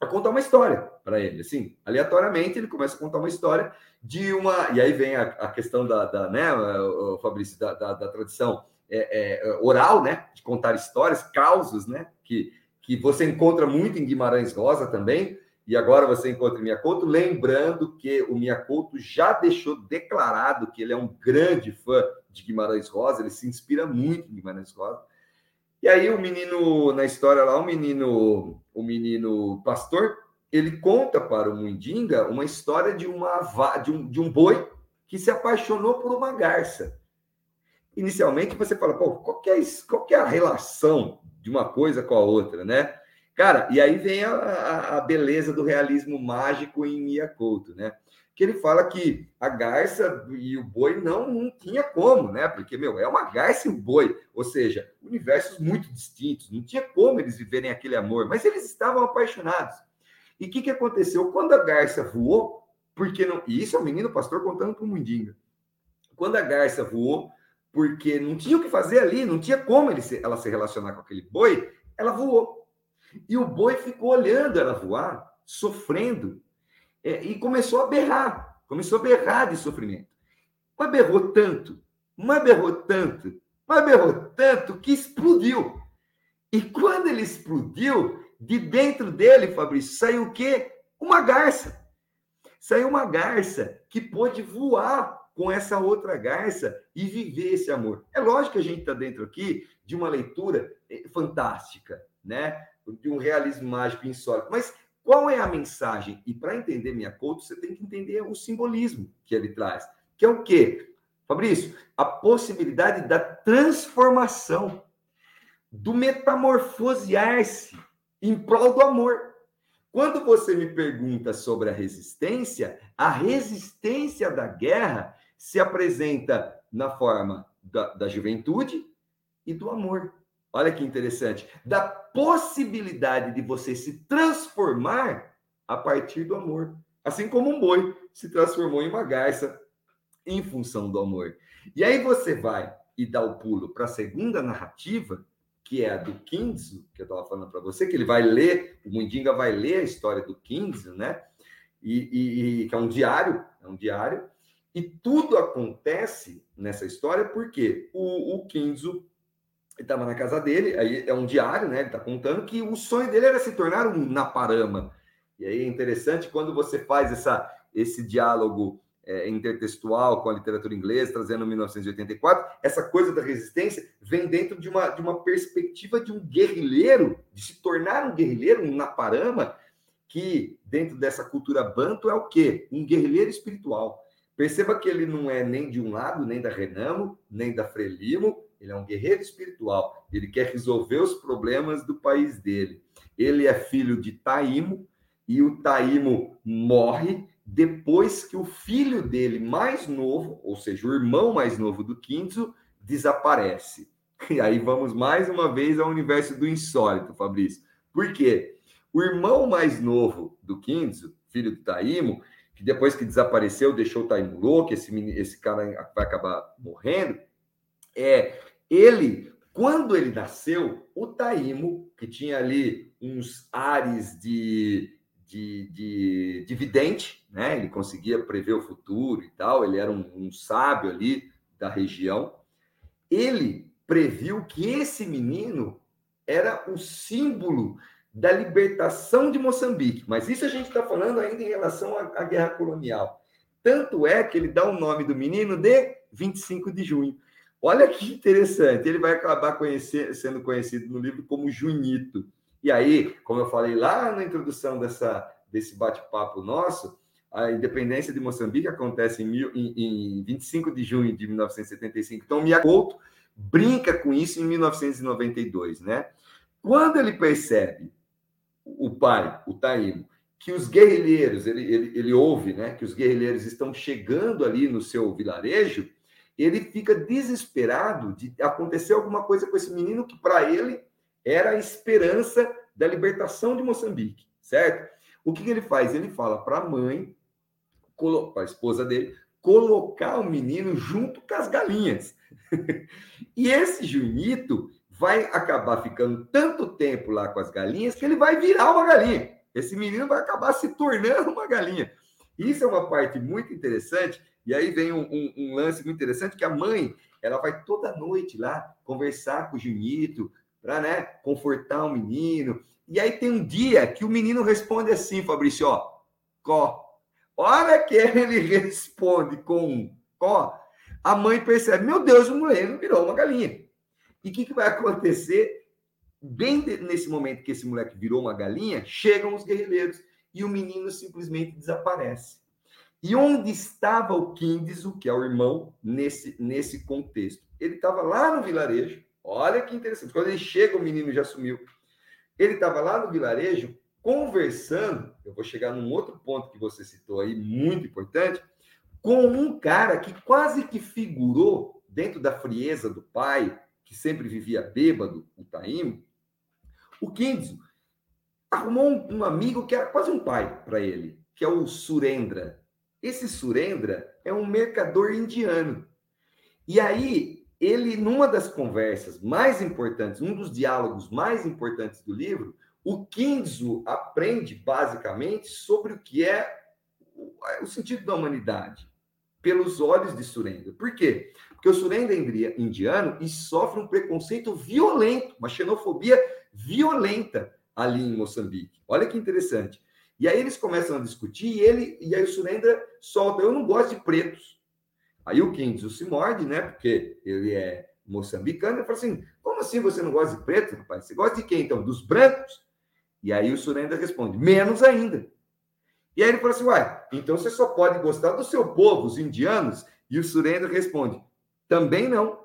a contar uma história para ele, assim, aleatoriamente ele começa a contar uma história de uma e aí vem a, a questão da, da né, o Fabrício da, da, da tradição é, é, oral, né, de contar histórias, causos, né, que que você encontra muito em Guimarães Rosa também, e agora você encontra em Miyakoto, lembrando que o Miyakoto já deixou declarado que ele é um grande fã de Guimarães Rosa, ele se inspira muito em Guimarães Rosa. E aí o menino, na história lá, o menino, o menino pastor, ele conta para o Mundinga uma história de, uma, de, um, de um boi que se apaixonou por uma garça. inicialmente você fala, pô, qual é, qual é a relação de uma coisa com a outra, né? Cara, e aí vem a, a, beleza do realismo mágico em Mia Couto, né? Que ele fala que a garça e o boi não, não tinha como, né? Porque, meu, é uma garça e um boi, ou seja, universos muito distintos, não tinha como eles viverem aquele amor, mas eles estavam apaixonados. E o que, que aconteceu? Quando a garça voou, porque não. E isso é o menino pastor contando para o Mundinga. Quando a garça voou, porque não tinha o que fazer ali, não tinha como ele se, ela se relacionar com aquele boi, ela voou. E o boi ficou olhando ela voar, sofrendo, é, e começou a berrar, começou a berrar de sofrimento. Mas berrou tanto, mas berrou tanto, mas berrou tanto que explodiu. E quando ele explodiu, de dentro dele, Fabrício, saiu o quê? Uma garça. Saiu uma garça que pôde voar com essa outra garça e viver esse amor. É lógico que a gente está dentro aqui de uma leitura eh, fantástica, né? De um realismo mágico insólito. Mas qual é a mensagem? E para entender minha couto, você tem que entender o simbolismo que ele traz. Que é o quê? Fabrício, a possibilidade da transformação, do metamorfosear-se em prol do amor. Quando você me pergunta sobre a resistência, a resistência da guerra se apresenta na forma da, da juventude e do amor. Olha que interessante. Da possibilidade de você se transformar a partir do amor. Assim como um boi se transformou em uma garça em função do amor. E aí você vai e dá o pulo para a segunda narrativa, que é a do Kinzo, que eu estava falando para você, que ele vai ler, o Mundinga vai ler a história do Kinzo, né? E, e, que é um diário, é um diário, e tudo acontece nessa história porque o, o Kinzo estava na casa dele, aí é um diário, né? Ele está contando que o sonho dele era se tornar um Naparama. E aí é interessante quando você faz essa, esse diálogo é, intertextual com a literatura inglesa, trazendo 1984, essa coisa da resistência vem dentro de uma, de uma perspectiva de um guerrilheiro, de se tornar um guerrilheiro, um Naparama, que dentro dessa cultura banto é o quê? Um guerrilheiro espiritual. Perceba que ele não é nem de um lado, nem da Renamo, nem da Frelimo, ele é um guerreiro espiritual. Ele quer resolver os problemas do país dele. Ele é filho de Taímo, e o Taímo morre depois que o filho dele mais novo, ou seja, o irmão mais novo do Quinto, desaparece. E aí vamos mais uma vez ao universo do insólito, Fabrício. Por quê? O irmão mais novo do Quinto, filho do Taímo, que depois que desapareceu, deixou o Taimo louco, esse, esse cara vai acabar morrendo, é ele, quando ele nasceu, o Taimo, que tinha ali uns ares de, de, de, de vidente, né? ele conseguia prever o futuro e tal, ele era um, um sábio ali da região, ele previu que esse menino era o símbolo da libertação de Moçambique. Mas isso a gente está falando ainda em relação à, à, guerra colonial. Tanto é que ele dá o nome do menino de 25 de junho. Olha que interessante, ele vai acabar conhecer, sendo conhecido no livro como Junito. E aí, como eu falei lá na introdução dessa, desse bate-papo nosso, a independência de Moçambique acontece em, mil, em, em 25 de junho de 1975. Então, Miyakoto brinca com isso em 1992, né? Quando ele percebe o pai, o Taímo, que os guerrilheiros, ele, ele, ele ouve né, que os guerrilheiros estão chegando ali no seu vilarejo, ele fica desesperado de acontecer alguma coisa com esse menino que para ele era a esperança da libertação de Moçambique, certo? O que, que ele faz? Ele fala para a mãe, para a esposa dele, colocar o menino junto com as galinhas. e esse Junito vai acabar ficando tanto tempo lá com as galinhas que ele vai virar uma galinha. Esse menino vai acabar se tornando uma galinha. Isso é uma parte muito interessante. E aí vem um, um, um lance muito interessante que a mãe ela vai toda noite lá conversar com o Junito para né, confortar o menino. E aí tem um dia que o menino responde assim, Fabrício, ó, có. Hora que ele responde com có, a mãe percebe, meu Deus, o moleque virou uma galinha. E o que, que vai acontecer? Bem nesse momento que esse moleque virou uma galinha, chegam os guerrilheiros e o menino simplesmente desaparece. E onde estava o Quíndizo, que é o irmão, nesse, nesse contexto? ele estava lá no vilarejo. Olha que interessante. Quando ele chega, o menino já sumiu. Ele estava lá no vilarejo conversando. Eu vou chegar num outro ponto que você citou aí, muito importante, com um cara que quase que figurou dentro da frieza do pai, que sempre vivia bêbado, o Taim. O Kindzo arrumou um, um amigo que era quase um pai para ele, que é o Surendra. Esse Surendra é um mercador indiano. E aí, ele, numa das conversas mais importantes, um dos diálogos mais importantes do livro, o Kinzo aprende basicamente sobre o que é o sentido da humanidade pelos olhos de Surendra. Por quê? Porque o Surendra é indiano e sofre um preconceito violento, uma xenofobia violenta ali em Moçambique. Olha que interessante. E aí eles começam a discutir e ele e aí o Surendra solta: "Eu não gosto de pretos". Aí o Kinzo se morde, né? Porque ele é moçambicano, e fala assim: "Como assim você não gosta de preto, rapaz? Você gosta de quem então? Dos brancos?" E aí o Surendra responde: "Menos ainda". E aí ele fala assim: "Uai, então você só pode gostar do seu povo, os indianos?" E o Surendra responde: "Também não.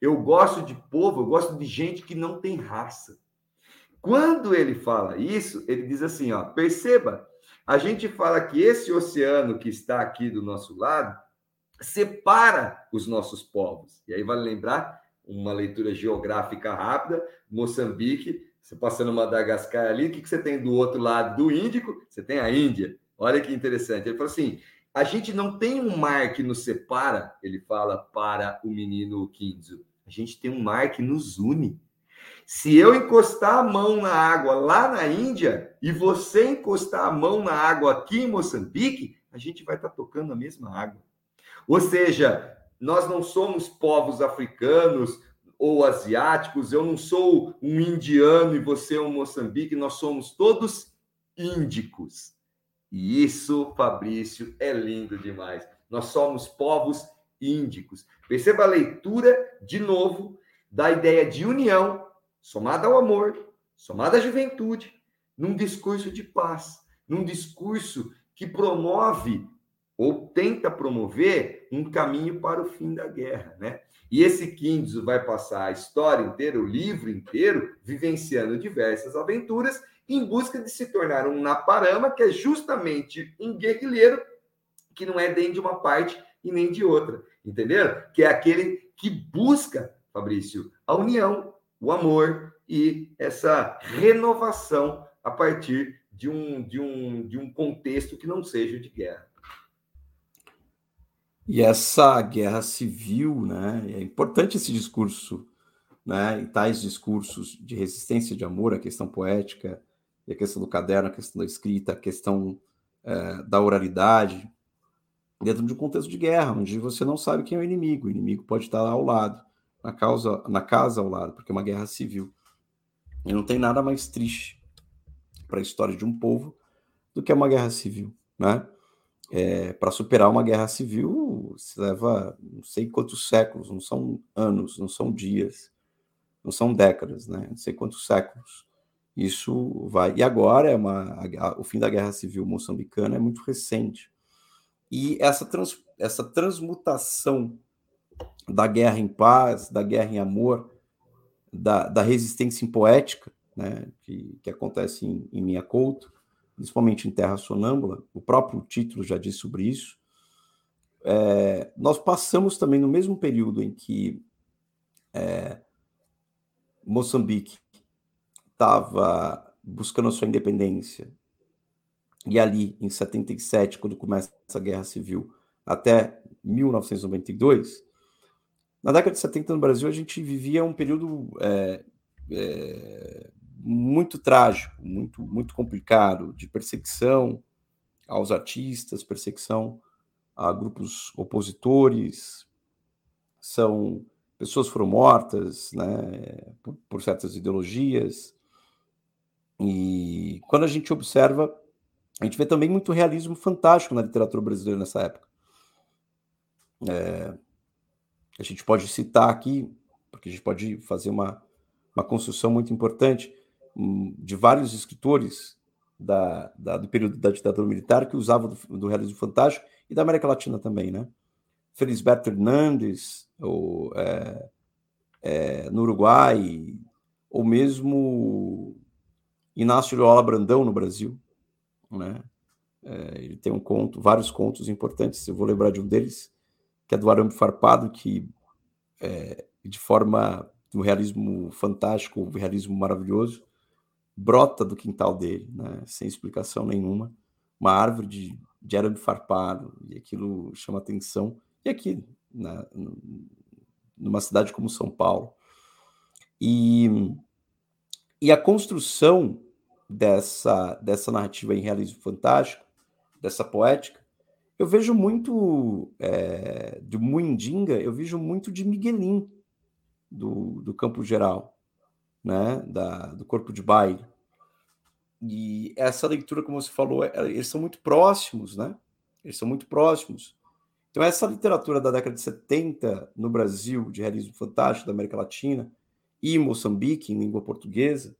Eu gosto de povo, eu gosto de gente que não tem raça." Quando ele fala isso, ele diz assim, ó, perceba, a gente fala que esse oceano que está aqui do nosso lado separa os nossos povos. E aí vale lembrar uma leitura geográfica rápida, Moçambique, você passando Madagascar ali, o que, você tem do outro lado do Índico? Você tem a Índia. Olha que interessante. Ele fala assim: a gente não tem um mar que nos separa, ele fala para o menino Kinzo. A gente tem um mar que nos une. Se eu encostar a mão na água lá na Índia e você encostar a mão na água aqui em Moçambique, a gente vai estar tocando a mesma água. Ou seja, nós não somos povos africanos ou asiáticos, eu não sou um indiano e você é um moçambique, nós somos todos índicos. E isso, Fabrício, é lindo demais. Nós somos povos índicos. Perceba a leitura, de novo, da ideia de união somada ao amor, somada à juventude, num discurso de paz, num discurso que promove ou tenta promover um caminho para o fim da guerra, né? E esse Kindzo vai passar a história inteira, o livro inteiro, vivenciando diversas aventuras em busca de se tornar um Naparama, que é justamente um guerrilheiro que não é nem de uma parte e nem de outra, entenderam? Que é aquele que busca, Fabrício, a união, o amor e essa renovação a partir de um, de um, de um contexto que não seja de guerra. E essa guerra civil, né? É importante esse discurso, né? E tais discursos de resistência, de amor, a questão poética, a questão do caderno, a questão da escrita, a questão é, da oralidade, dentro de um contexto de guerra, onde você não sabe quem é o inimigo. O inimigo pode estar ao lado na, causa, na casa ao lado, porque é uma guerra civil. E não tem nada mais triste para a história de um povo do que uma guerra civil, né? É, para superar uma guerra civil se leva não sei quantos séculos, não são anos, não são dias, não são décadas, né? Não sei quantos séculos. Isso vai. E agora é uma a, o fim da guerra civil moçambicana é muito recente. E essa, trans, essa transmutação da guerra em paz, da guerra em amor, da, da resistência em poética, né, que, que acontece em, em Minha Couto, principalmente em Terra Sonâmbula, o próprio título já diz sobre isso. É, nós passamos também no mesmo período em que é, Moçambique estava buscando a sua independência, e ali, em 77, quando começa a Guerra Civil, até 1992, na década de 70 no Brasil, a gente vivia um período é, é, muito trágico, muito, muito complicado, de perseguição aos artistas, perseguição a grupos opositores, são pessoas foram mortas né, por, por certas ideologias. E quando a gente observa, a gente vê também muito realismo fantástico na literatura brasileira nessa época. É, a gente pode citar aqui, porque a gente pode fazer uma, uma construção muito importante hum, de vários escritores da, da, do período da ditadura militar que usavam do, do, realismo fantástico e da América Latina também, né? Felisberto Hernandes, ou, é, é, no Uruguai, ou mesmo Inácio Loyola Brandão no Brasil, né? É, ele tem um conto, vários contos importantes, eu vou lembrar de um deles, que é do Arame Farpado, que é, de forma um realismo fantástico, um realismo maravilhoso, brota do quintal dele, né? sem explicação nenhuma, uma árvore de, de arame farpado, e aquilo chama atenção. E aqui, numa cidade como São Paulo. E, e a construção dessa, dessa narrativa em realismo fantástico, dessa poética, eu vejo muito é, de Muindinga, eu vejo muito de Miguelin, do, do Campo Geral, né, da, do Corpo de Baile. E essa leitura, como você falou, é, eles são muito próximos, né? Eles são muito próximos. Então, essa literatura da década de 70 no Brasil, de realismo fantástico da América Latina, e Moçambique, em língua portuguesa,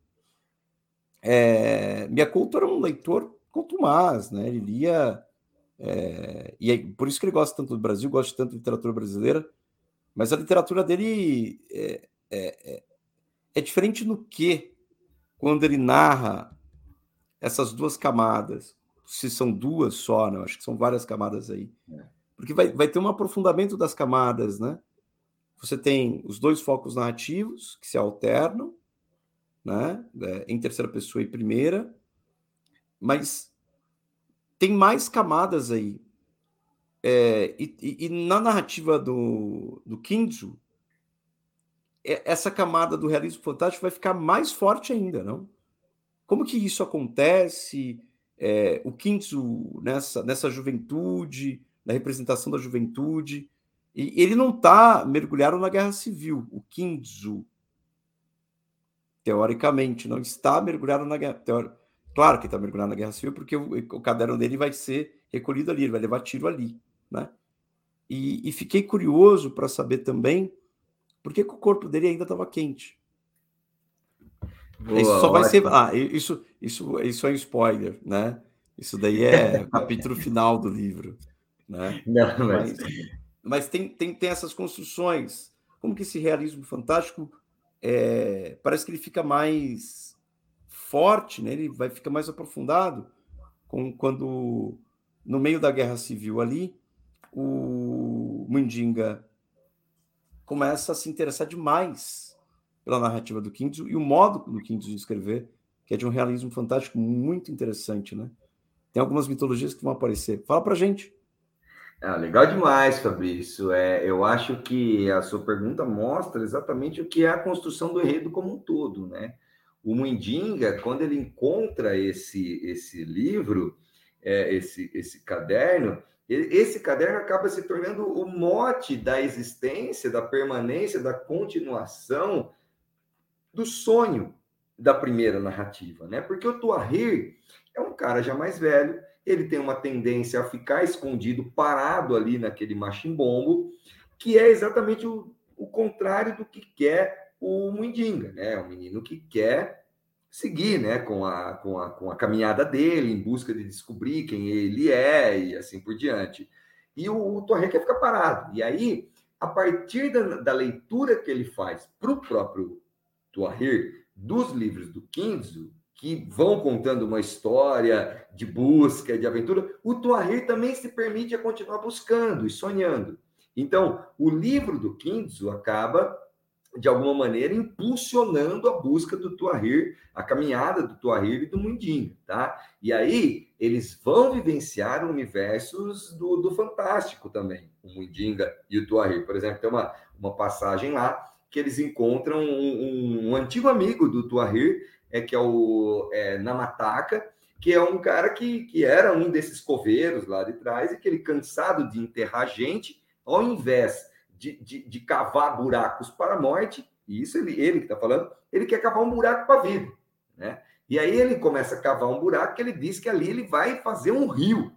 é, Couto era um leitor contumaz, né? Ele lia. É, e é, por isso que ele gosta tanto do Brasil, gosta tanto de literatura brasileira, mas a literatura dele é, é, é, é diferente no que, quando ele narra essas duas camadas, se são duas só, né? acho que são várias camadas aí. É. Porque vai, vai ter um aprofundamento das camadas, né? Você tem os dois focos narrativos que se alternam, né? É, em terceira pessoa e primeira, mas tem mais camadas aí. É, e, e, e, na narrativa do, do Kinzo, é, essa camada do realismo fantástico vai ficar mais forte ainda, não? Como que isso acontece? É, o Kinzo nessa, nessa juventude, na representação da juventude, e ele não está mergulhado na guerra civil, o Kinzo. Teoricamente, não está mergulhado na guerra. Teori... Claro que está mergulhado na guerra civil, porque o, o, caderno dele vai ser recolhido ali, ele vai levar tiro ali. Né? E, e fiquei curioso para saber também por que, que o corpo dele ainda estava quente. Boa, isso só vai ser. Ah, isso, isso, isso é um spoiler, né? Isso daí é o capítulo final do livro. Né? Não, mas... mas, mas tem, tem, tem essas construções. Como que esse realismo fantástico é, parece que ele fica mais forte, né? ele vai ficar mais aprofundado com, quando, no meio da guerra civil ali, o Mundinga começa a se interessar demais pela narrativa do Kinzo e o modo do Kinzo de escrever, que é de um realismo fantástico muito interessante, né? Tem algumas mitologias que vão aparecer. Fala pra gente. Ah, legal demais, Fabrício. É, eu acho que a sua pergunta mostra exatamente o que é a construção do enredo como um todo, né? O Mundinga, quando ele encontra esse, esse livro, é, esse, esse caderno, ele, esse caderno acaba se tornando o mote da existência, da permanência, da continuação do sonho da primeira narrativa, né? Porque o Tuahir é um cara já mais velho, ele tem uma tendência a ficar escondido, parado ali naquele machimbombo, que é exatamente o, o contrário do que quer o Mundinga, né? O menino que quer seguir, né, com a, com, a, com a caminhada dele, em busca de descobrir quem ele é e assim por diante. E o, o Torre quer ficar parado. E aí, a partir da, da leitura que ele faz para o próprio Tuahir dos livros do Kinzo, que vão contando uma história de busca, de aventura, o Tuahir também se permite a continuar buscando e sonhando. Então, o livro do Kinzo acaba, de alguma maneira, impulsionando a busca do Tuahir, a caminhada do Tuahir e do Mundinho, tá? E aí, eles vão vivenciar universos do, do fantástico também, o Mundinga e o Tuahir. Por exemplo, tem uma, uma passagem lá que eles encontram um, um, um antigo amigo do Tuahir, é, que é o é, Namataca, que é um cara que, que era um desses coveiros lá de trás e que ele, cansado de enterrar gente, ao invés de, de, de cavar buracos para a morte, e isso ele, ele que está falando, ele quer cavar um buraco para a vida. Né? E aí ele começa a cavar um buraco que ele diz que ali ele vai fazer um rio.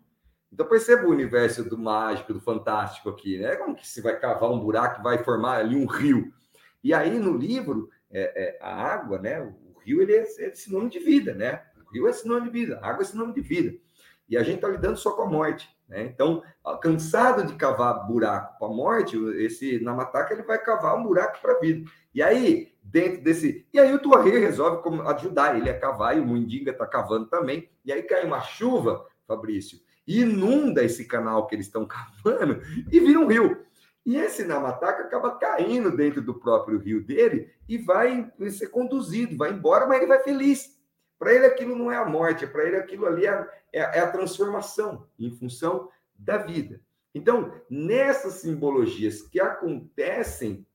Então perceba o universo do mágico, do fantástico aqui, né? Como que se vai cavar um buraco e vai formar ali um rio? E aí no livro, é, é, a água, né? rio ele é, é sinônimo de vida, né? O rio é sinônimo de vida, a água é sinônimo de vida. E a gente está lidando só com a morte. Né? Então, cansado de cavar buraco para a morte, esse Namataka ele vai cavar um buraco para a vida. E aí, dentro desse. E aí o Tuarre resolve ajudar ele a cavar, e o Mundinga está cavando também. E aí cai uma chuva, Fabrício, inunda esse canal que eles estão cavando e vira um rio. E esse Namataka acaba caindo dentro do próprio rio dele e vai ser conduzido, vai embora, mas ele vai feliz. Para ele aquilo não é a morte, para ele aquilo ali é, é, é, a transformação em função da vida. Então, nessas simbologias que acontecem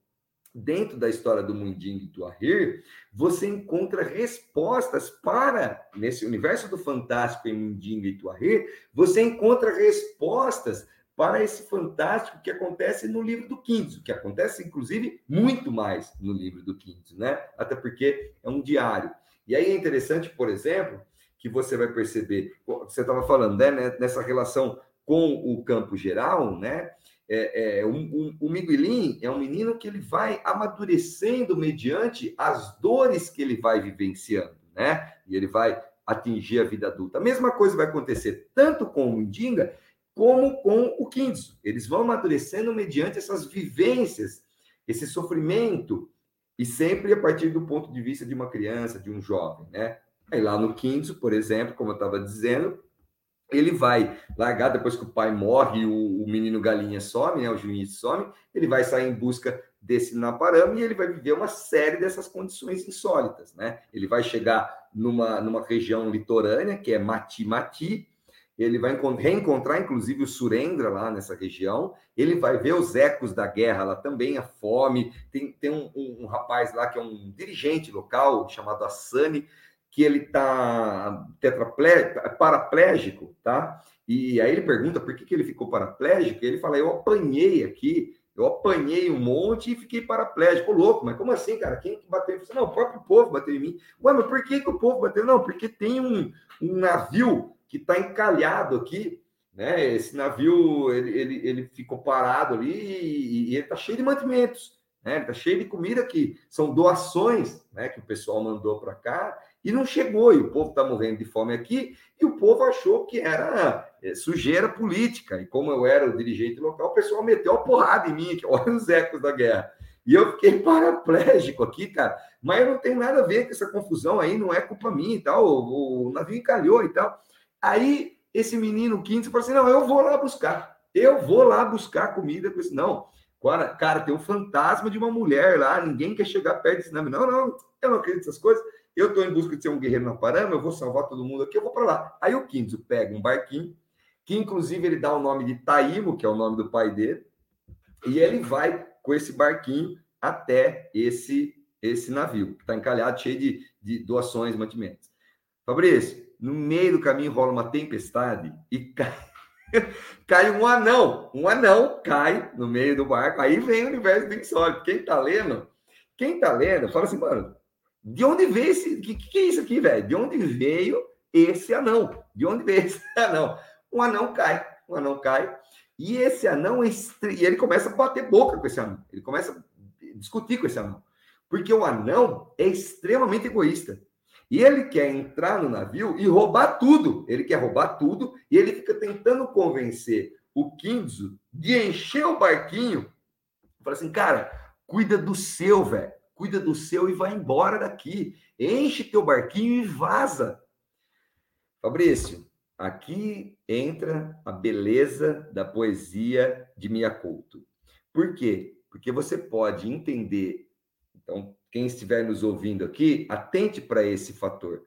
dentro da história do Mundinho e do Ahir, você encontra respostas para, nesse universo do fantástico em Mundinho e Tuahir, você encontra respostas para esse fantástico que acontece no livro do Quinto, que acontece, inclusive, muito mais no livro do Quinto, né? Até porque é um diário. E aí é interessante, por exemplo, que você vai perceber, você estava falando, né, nessa relação com o campo geral, né? É, é, um, um, o Miguelin é um menino que ele vai amadurecendo mediante as dores que ele vai vivenciando, né? E ele vai atingir a vida adulta. A mesma coisa vai acontecer tanto com o Mundinga como com o Kinzo. Eles vão amadurecendo mediante essas vivências, esse sofrimento, e sempre a partir do ponto de vista de uma criança, de um jovem, né? Aí lá no Kinzo, por exemplo, como eu estava dizendo, ele vai largar depois que o pai morre, o, o menino galinha some, né, o juiz some, ele vai sair em busca desse Naparama e ele vai viver uma série dessas condições insólitas, né? Ele vai chegar numa, numa região litorânea, que é Mati-Mati, ele vai reencontrar, inclusive, o Surendra lá nessa região, ele vai ver os ecos da guerra lá também, a fome, tem, tem um, um, um rapaz lá que é um dirigente local, chamado Assani, que ele está paraplégico, tá? E aí ele pergunta por que, que ele ficou paraplégico, e ele fala: Eu apanhei aqui, eu apanhei um monte e fiquei paraplégico. Ô, louco, mas como assim, cara? Quem bateu? Não, o próprio povo bateu em mim. Ué, mas por que, que o povo bateu? Não, porque tem um, um navio que está encalhado aqui, né? Esse navio ele, ele, ele ficou parado ali e, e ele está cheio de mantimentos, né? Está cheio de comida que são doações, né? Que o pessoal mandou para cá e não chegou, e o povo está morrendo de fome aqui, e o povo achou que era é, sujeira política, e como eu era o dirigente local, o pessoal meteu a porrada em mim, que olha os ecos da guerra. E eu fiquei paraplégico aqui, cara, mas eu não tenho nada a ver com essa confusão aí, não é culpa minha e tal, o, o navio encalhou e tal. Aí esse menino quinto falou assim: não, eu vou lá buscar, eu vou lá buscar comida com isso. Não, cara, cara, tem um fantasma de uma mulher lá, ninguém quer chegar perto desse nome. Não, não, eu não acredito nessas coisas eu estou em busca de ser um guerreiro na Parama, eu vou salvar todo mundo aqui, eu vou para lá. Aí o Quinto pega um barquinho, que inclusive ele dá o nome de Taímo, que é o nome do pai dele, e ele vai com esse barquinho até esse esse navio, que está encalhado, cheio de, de doações, mantimentos. Fabrício, no meio do caminho rola uma tempestade e cai, cai um anão. Um anão cai no meio do barco. Aí vem o universo do insólito. Quem está lendo, quem tá lendo, fala assim, mano, de onde veio esse. Que, que é isso aqui, velho? De onde veio esse anão? De onde veio esse anão? Um anão cai, um anão cai. E esse anão, e ele começa a bater boca com esse anão. Ele começa a discutir com esse anão. Porque o anão é extremamente egoísta. E ele quer entrar no navio e roubar tudo. Ele quer roubar tudo e ele fica tentando convencer o Kinzo de encher o barquinho. Fala assim, cara, cuida do seu, velho cuida do seu e vai embora daqui. Enche teu barquinho e vaza. Fabrício, aqui entra a beleza da poesia de Miyakoto. Por quê? Porque você pode entender. Então, quem estiver nos ouvindo aqui, atente para esse fator.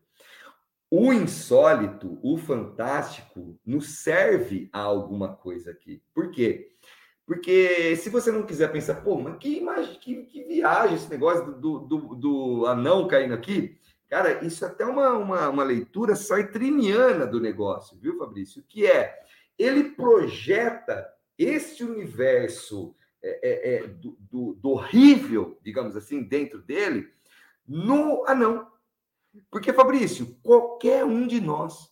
O insólito, o fantástico, nos serve a alguma coisa aqui. Por quê? Porque se você não quiser pensar, pô, mas que imagem, que, que viagem esse negócio do, do, do, anão caindo aqui, cara, isso é até uma, uma, uma leitura sartriniana do negócio, viu, Fabrício? Que é, ele projeta esse universo é, é, é, do, do, do horrível, digamos assim, dentro dele, no anão. Porque, Fabrício, qualquer um de nós,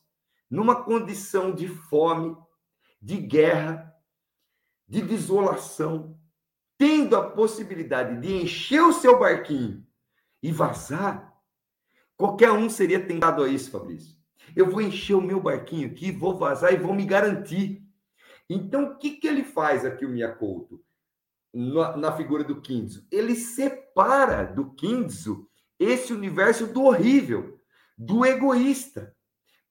numa condição de fome, de guerra, de desolação, tendo a possibilidade de encher o seu barquinho e vazar, qualquer um seria tentado a isso, Fabrício. Eu vou encher o meu barquinho aqui, vou vazar e vou me garantir. Então, o que, que ele faz aqui, o Miyakoto, na, na figura do Kinzo? Ele separa do Kinzo esse universo do horrível, do egoísta,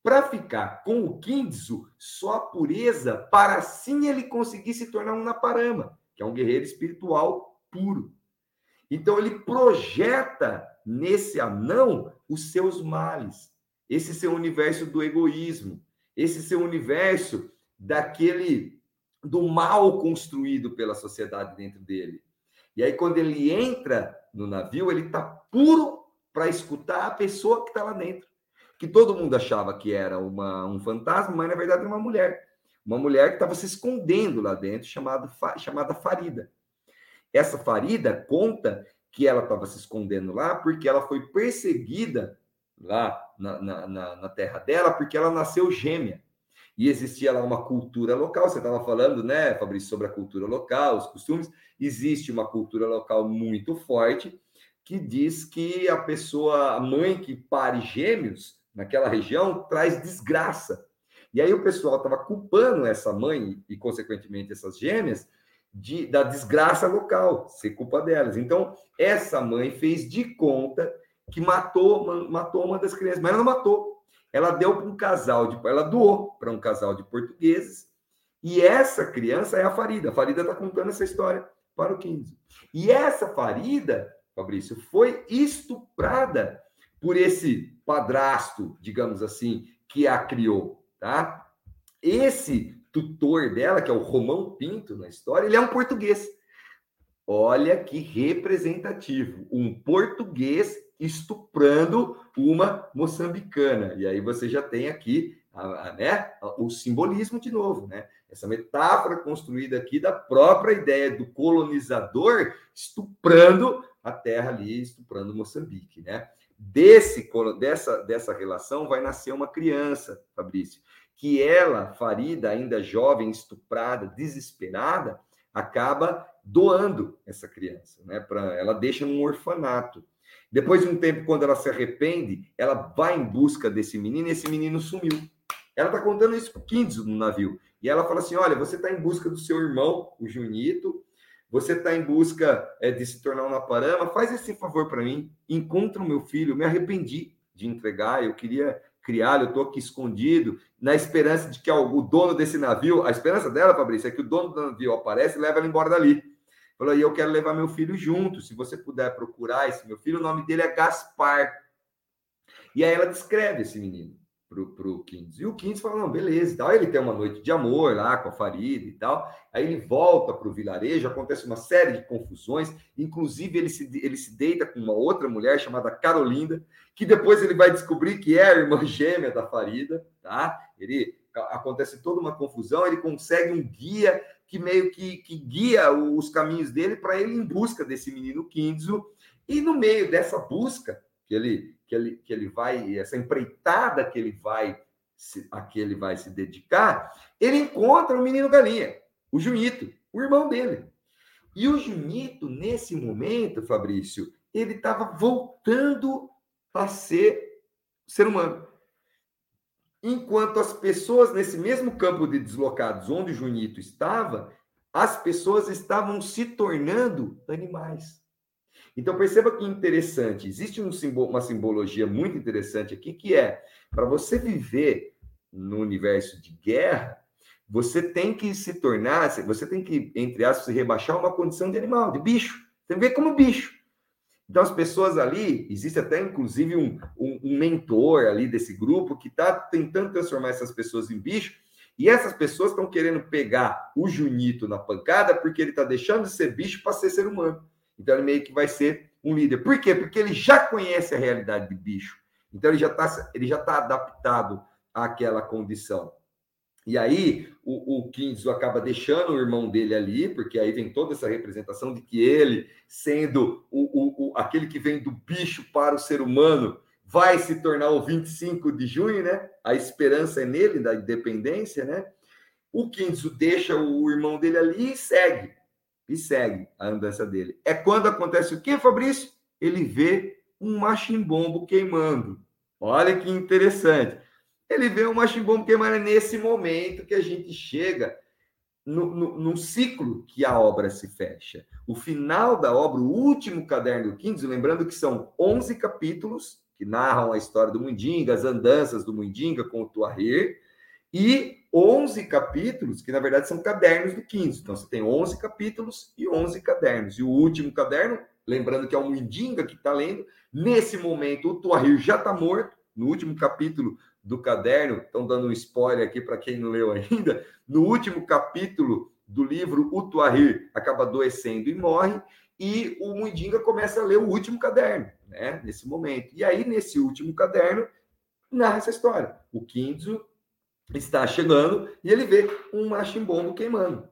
para ficar com o Kinzo só a pureza, para assim ele conseguir se tornar um Naparama, que é um guerreiro espiritual puro. Então ele projeta nesse anão os seus males, esse seu universo do egoísmo, esse seu universo daquele do mal construído pela sociedade dentro dele. E aí quando ele entra no navio, ele está puro para escutar a pessoa que está lá dentro que todo mundo achava que era uma, um fantasma, mas na verdade era uma mulher. Uma mulher que estava se escondendo lá dentro, chamado, chamada Farida. Essa Farida conta que ela estava se escondendo lá porque ela foi perseguida lá na, na, na, na terra dela, porque ela nasceu gêmea. E existia lá uma cultura local, você estava falando, né, Fabrício, sobre a cultura local, os costumes. Existe uma cultura local muito forte que diz que a pessoa, a mãe que pare gêmeos, naquela região traz desgraça. E aí o pessoal estava culpando essa mãe e, consequentemente, essas gêmeas de, da desgraça local, ser culpa delas. Então, essa mãe fez de conta que matou, matou uma das crianças, mas ela não matou. Ela deu para um casal de, ela doou para um casal de portugueses. E essa criança é a Farida. A Farida está contando essa história para o 15. E essa Farida, Fabrício, foi estuprada por esse padrasto, digamos assim, que a criou, tá? Esse tutor dela, que é o Romão Pinto na história, ele é um português. Olha que representativo, um português estuprando uma moçambicana. E aí você já tem aqui né, o simbolismo de novo, né? Essa metáfora construída aqui da própria ideia do colonizador estuprando a terra ali, estuprando Moçambique, né? desse dessa dessa relação vai nascer uma criança, Fabrício, que ela, Farida, ainda jovem, estuprada, desesperada, acaba doando essa criança, né? Para ela deixa num orfanato. Depois de um tempo, quando ela se arrepende, ela vai em busca desse menino e esse menino sumiu. Ela está contando isso para o Kinzo no navio. E ela fala assim: Olha, você está em busca do seu irmão, o Junito, você está em busca é, de se tornar um Naparama, faz esse favor para mim, encontra o meu filho, me arrependi de entregar, eu queria criá-lo, eu estou aqui escondido, na esperança de que o dono desse navio, a esperança dela, Fabrício, é que o dono do navio aparece e leva ela embora dali. Falou, e eu quero levar meu filho junto, se você puder procurar esse meu filho, o nome dele é Gaspar. E aí ela descreve esse menino pro, pro Kings. E o Kings fala, não, beleza, tal. ele tem uma noite de amor lá com a Farida e tal. Aí ele volta para o vilarejo, acontece uma série de confusões, inclusive ele se, ele se deita com uma outra mulher chamada Carolinda, que depois ele vai descobrir que é a irmã gêmea da Farida, tá? Ele acontece toda uma confusão, ele consegue um guia que meio que, que guia os caminhos dele para ele em busca desse menino Kinzo. E no meio dessa busca, que ele que ele, que ele vai, essa empreitada que ele vai, se, a que ele vai se dedicar, ele encontra o menino galinha, o Junito, o irmão dele. E o Junito, nesse momento, Fabrício, ele estava voltando a ser ser humano. Enquanto as pessoas, nesse mesmo campo de deslocados onde Junito estava, as pessoas estavam se tornando animais. Então perceba que interessante, existe um simbolo, uma simbologia muito interessante aqui que é para você viver no universo de guerra, você tem que se tornar, você tem que, entre aspas, se rebaixar uma condição de animal, de bicho. Você vê como bicho. Então, as pessoas ali, existe até inclusive um, um, um mentor ali desse grupo que está tentando transformar essas pessoas em bicho, e essas pessoas estão querendo pegar o Junito na pancada porque ele está deixando de ser bicho para ser ser humano. Então ele meio que vai ser um líder. Por quê? Porque ele já conhece a realidade de bicho. Então ele já está tá adaptado àquela condição. E aí o, o Kinzo acaba deixando o irmão dele ali, porque aí vem toda essa representação de que ele, sendo o, o, o, aquele que vem do bicho para o ser humano, vai se tornar o 25 de junho, né? A esperança é nele, da independência, né? O Kinzo deixa o irmão dele ali e segue e segue a andança dele. É quando acontece o que, Fabrício? Ele vê um machimbombo queimando. Olha que interessante. Ele vê um machimbombo queimando nesse momento que a gente chega no, no, no, ciclo que a obra se fecha. O final da obra, o último caderno do Quinto, lembrando que são 11 capítulos que narram a história do Mundinga, as andanças do Mundinga com o Tuahir, e 11 capítulos, que na verdade são cadernos do Quinto. Então você tem 11 capítulos e 11 cadernos. E o último caderno, lembrando que é o Mundinga que está lendo, nesse momento o Tuahir já está morto, no último capítulo do caderno, estão dando um spoiler aqui para quem não leu ainda, no último capítulo do livro, o Tuahir acaba adoecendo e morre, e o Mundinga começa a ler o último caderno, né, nesse momento. E aí, nesse último caderno, narra essa história. O Kinzo está chegando e ele vê um machimbombo queimando.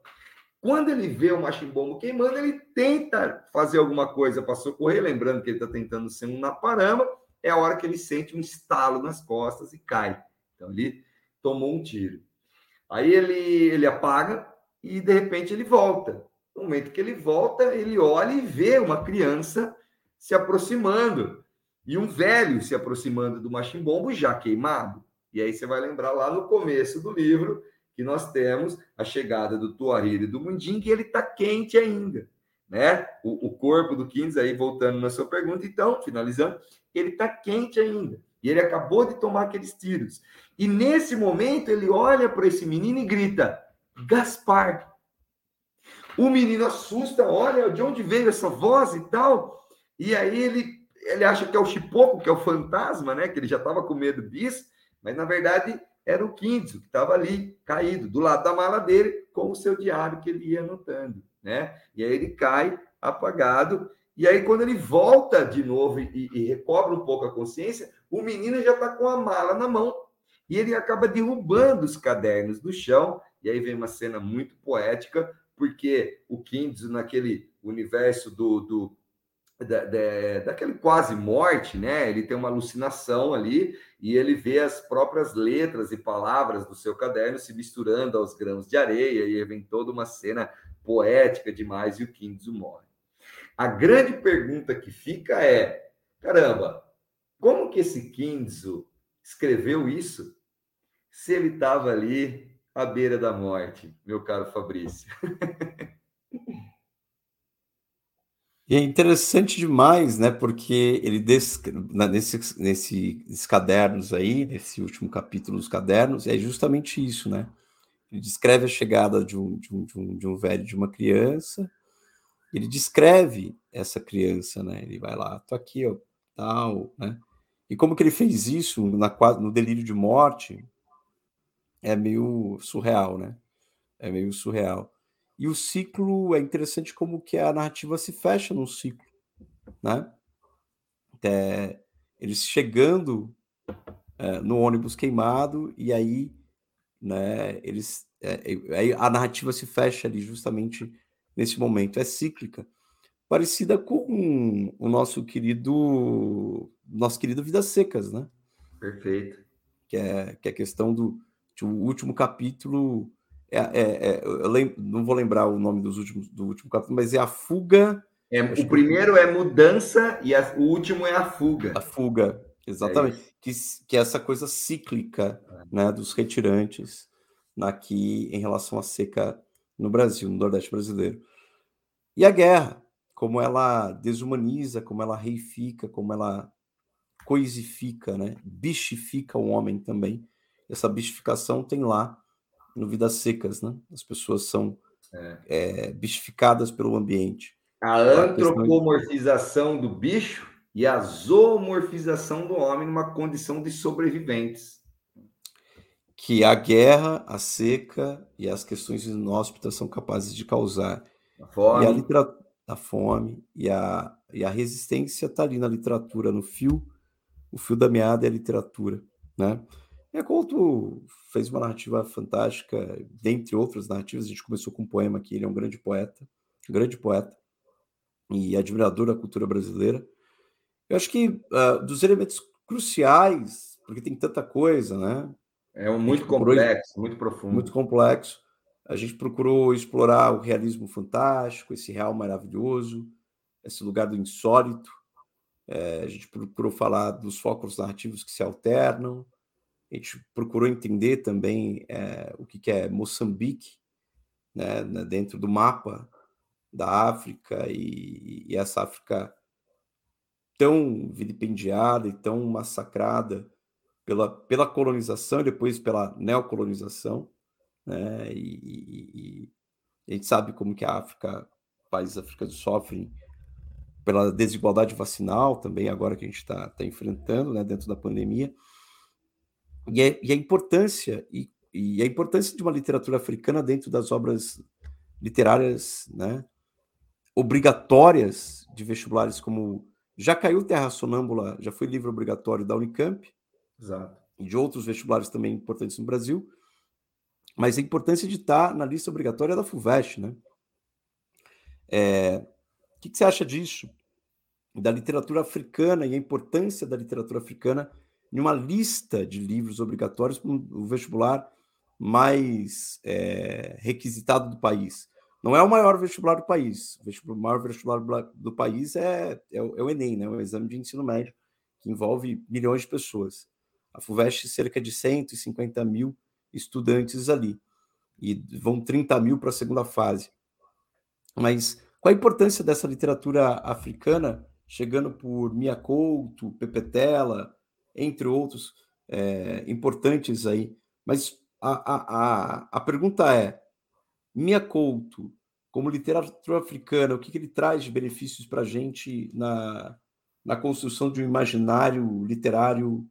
Quando ele vê o machimbombo queimando, ele tenta fazer alguma coisa para socorrer, lembrando que ele está tentando ser um naparama, é a hora que ele sente um estalo nas costas e cai. Então ele tomou um tiro. Aí ele, ele apaga e de repente ele volta. No momento que ele volta, ele olha e vê uma criança se aproximando e um velho se aproximando do machimbombo já queimado. E aí você vai lembrar lá no começo do livro que nós temos a chegada do Tuariri e do Mundim, que ele está quente ainda, né? O, o corpo do Quintes, aí voltando na sua pergunta, então, finalizando, ele está quente ainda. E ele acabou de tomar aqueles tiros. E nesse momento ele olha para esse menino e grita: Gaspar. O menino assusta, olha de onde veio essa voz e tal. E aí ele, ele acha que é o Chipoco, que é o fantasma, né? Que ele já estava com medo disso, mas na verdade era o Quinto, que estava ali, caído, do lado da mala dele, com o seu diário que ele ia anotando, né? E aí ele cai apagado e aí, quando ele volta de novo e, e recobra um pouco a consciência, o menino já está com a mala na mão e ele acaba derrubando os cadernos do chão. E aí vem uma cena muito poética, porque o Kindes, naquele universo do, do da, da, daquele quase morte, né? Ele tem uma alucinação ali e ele vê as próprias letras e palavras do seu caderno se misturando aos grãos de areia e vem toda uma cena poética demais e o Kindes morre. A grande pergunta que fica é: caramba, como que esse Kinzo escreveu isso se ele estava ali à beira da morte, meu caro Fabrício? E é interessante demais, né? Porque ele nesses, nesses cadernos aí, nesse último capítulo dos cadernos, é justamente isso, né? Ele descreve a chegada de um, de um, de um, de um velho de uma criança, ele descreve essa criança, né? Ele vai lá, tô aqui, ó, tal, né? E como que ele fez isso na, no delírio de morte é meio surreal, né? É meio surreal. E o ciclo é interessante como que a narrativa se fecha num ciclo, né? É, eles chegando é, no ônibus queimado e aí, né? Eles é, aí a narrativa se fecha ali justamente nesse momento. É cíclica, parecida com o nosso querido nosso querido Vidas Secas, né? Perfeito. Que é, que é a questão do, o último capítulo. É, é, é eu lembro, não vou lembrar o nome dos últimos, do último capítulo, mas é a fuga. É, o primeiro é mudança e a, o último é a fuga. A fuga, exatamente. É que, que é essa coisa cíclica é. né, dos retirantes aqui em relação à seca no Brasil, no Nordeste brasileiro. E a guerra, como ela desumaniza, como ela reifica, como ela coisifica, né? bichifica o homem também. Essa bichificação tem lá no Vidas Secas, né? As pessoas são é. É, bichificadas pelo ambiente. A antropomorfização do bicho e a zoomorfização do homem numa condição de sobreviventes. Que a guerra, a seca e as questões inóspitas são capazes de causar a fome. E a, literatura, a fome e a, e a resistência está ali na literatura, no fio, o fio da meada é a literatura, né? E a Couto fez uma narrativa fantástica, dentre outras narrativas, a gente começou com um poema que ele é um grande poeta, um grande poeta, e admirador da cultura brasileira. Eu acho que uh, dos elementos cruciais, porque tem tanta coisa, né? É um muito complexo, muito profundo. Muito complexo. A gente procurou explorar o realismo fantástico, esse real maravilhoso, esse lugar do insólito. É, a gente procurou falar dos focos narrativos que se alternam. A gente procurou entender também é, o que, que é Moçambique né, dentro do mapa da África e, e essa África tão vilipendiada e tão massacrada pela, pela colonização e depois pela neocolonização, né? E, e, e, a gente sabe como que a África, países africanos sofrem pela desigualdade vacinal também, agora que a gente está tá enfrentando, né, dentro da pandemia. E, é, e a importância e, e a importância de uma literatura africana dentro das obras literárias, né, obrigatórias de vestibulares como já caiu Terra Sonâmbula, já foi livro obrigatório da Unicamp, Exato. e de outros vestibulares também importantes no Brasil, mas a importância de estar na lista obrigatória da FUVEST, né? É, o que, que você acha disso? Da literatura africana e a importância da literatura africana em uma lista de livros obrigatórios para o vestibular mais é, requisitado do país. Não é o maior vestibular do país. O maior vestibular do país é, é, o, é o Enem, né? o exame de ensino médio, que envolve milhões de pessoas. A FUVEST, cerca de 150 mil estudantes ali. E vão 30 mil para a segunda fase. Mas qual a importância dessa literatura africana, chegando por Mia Couto, Pepe Tela, entre outros é, importantes aí? Mas a, a, a, a pergunta é: Mia Couto, como literatura africana, o que, que ele traz de benefícios para a gente na, na construção de um imaginário literário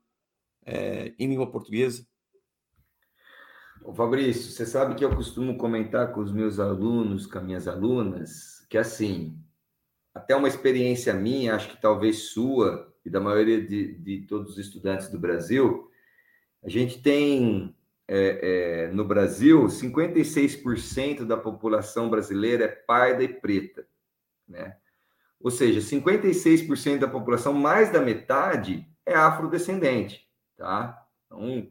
é, em língua portuguesa? Ô Fabrício, você sabe que eu costumo comentar com os meus alunos, com as minhas alunas, que assim, até uma experiência minha, acho que talvez sua e da maioria de, de todos os estudantes do Brasil, a gente tem é, é, no Brasil, 56% da população brasileira é parda e preta, né? Ou seja, 56% da população, mais da metade, é afrodescendente, tá? Então,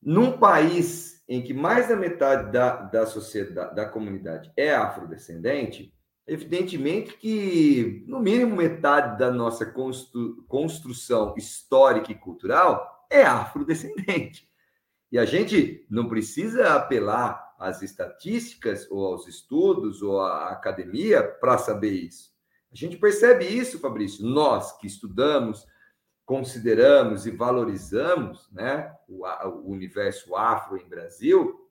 num país em que mais da metade da, da sociedade, da comunidade é afrodescendente, evidentemente que, no mínimo, metade da nossa constru, construção histórica e cultural é afrodescendente. E a gente não precisa apelar às estatísticas ou aos estudos ou à academia para saber isso. A gente percebe isso, Fabrício, nós que estudamos, consideramos e valorizamos né, o, o universo afro em Brasil,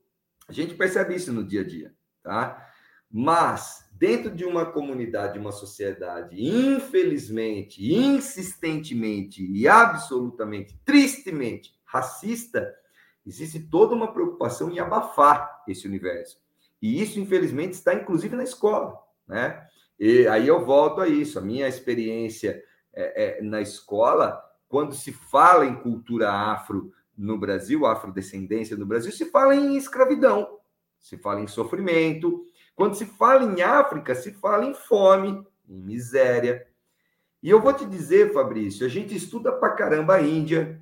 a gente percebe isso no dia a dia, tá? Mas dentro de uma comunidade, uma sociedade, infelizmente, insistentemente e absolutamente, tristemente racista, existe toda uma preocupação em abafar esse universo. E isso, infelizmente, está inclusive na escola, né? E aí eu volto a isso. A minha experiência é, é, na escola, quando se fala em cultura afro no Brasil, afrodescendência no Brasil, se fala em escravidão, se fala em sofrimento. Quando se fala em África, se fala em fome, em miséria. E eu vou te dizer, Fabrício, a gente estuda pra caramba a Índia,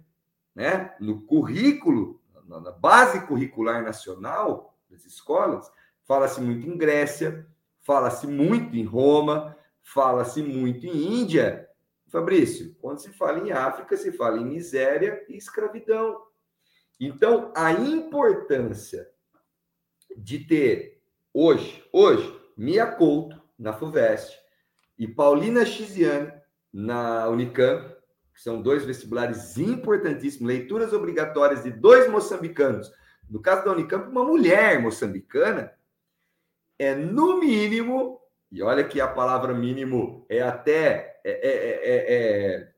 né? No currículo na base curricular nacional das escolas, fala-se muito em Grécia, fala-se muito em Roma, fala-se muito em Índia. Fabrício, quando se fala em África, se fala em miséria e escravidão. Então, a importância de ter hoje, hoje, Mia Couto na FUVEST e Paulina Chiziane na Unicamp, que são dois vestibulares importantíssimos, leituras obrigatórias de dois moçambicanos. No caso da Unicamp, uma mulher moçambicana é, no mínimo, e olha que a palavra mínimo é até, é, é, é,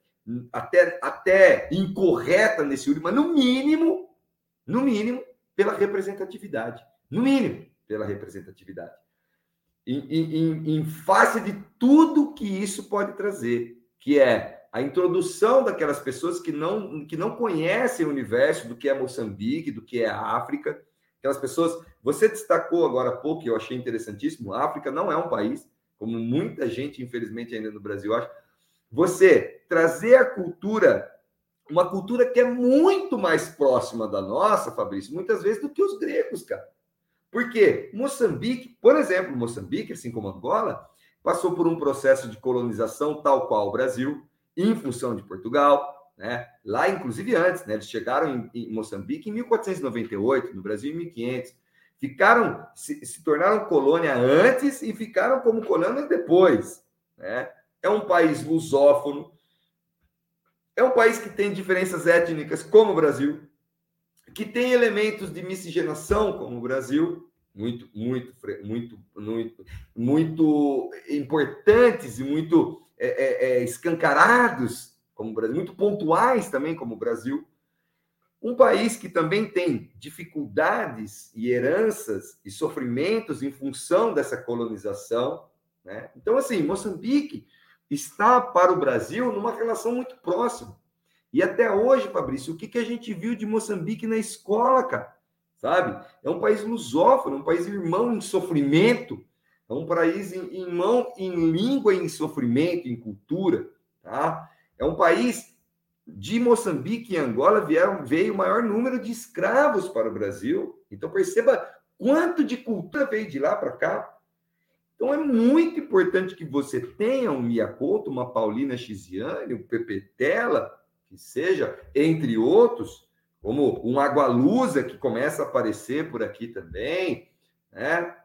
até, até incorreta nesse último, mas no mínimo, no mínimo, pela representatividade. No mínimo, pela representatividade. Em, em, em face de tudo que isso pode trazer, que é a introdução daquelas pessoas que não, que não conhecem o universo do que é Moçambique, do que é a África. Aquelas pessoas. Você destacou agora há pouco, e eu achei interessantíssimo: a África não é um país, como muita gente, infelizmente, ainda no Brasil acha. Você trazer a cultura, uma cultura que é muito mais próxima da nossa, Fabrício, muitas vezes do que os gregos, cara. Porque Moçambique, por exemplo, Moçambique, assim como Angola, passou por um processo de colonização tal qual o Brasil em função de Portugal, né? Lá, inclusive antes, né? Eles chegaram em, em Moçambique em 1498, no Brasil em 1500. ficaram, se, se tornaram colônia antes e ficaram como colônia depois. Né? É um país lusófono, é um país que tem diferenças étnicas, como o Brasil, que tem elementos de miscigenação, como o Brasil, muito, muito, muito, muito, muito importantes e muito é, é, é, escancarados, como o Brasil, muito pontuais também, como o Brasil. Um país que também tem dificuldades e heranças e sofrimentos em função dessa colonização. Né? Então, assim, Moçambique está para o Brasil numa relação muito próxima. E até hoje, Fabrício, o que, que a gente viu de Moçambique na escola, cara? Sabe? É um país lusófono, um país irmão em sofrimento, é um país em, irmão em língua, em sofrimento, em cultura, tá? É um país de Moçambique e Angola vieram, veio o maior número de escravos para o Brasil. Então perceba quanto de cultura veio de lá para cá. Então é muito importante que você tenha um Miyakoto, uma Paulina Chiziane, um Pepetela, que seja, entre outros, como um Agualusa que começa a aparecer por aqui também, né?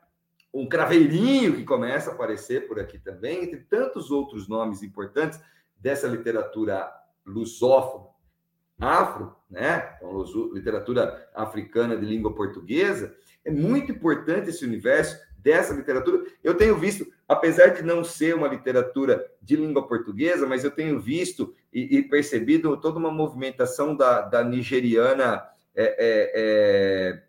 Um Craveirinho que começa a aparecer por aqui também, entre tantos outros nomes importantes dessa literatura lusófona, afro, né? Então, literatura africana de língua portuguesa, é muito importante esse universo dessa literatura. Eu tenho visto, apesar de não ser uma literatura de língua portuguesa, mas eu tenho visto e, e percebido toda uma movimentação da, da nigeriana é, é,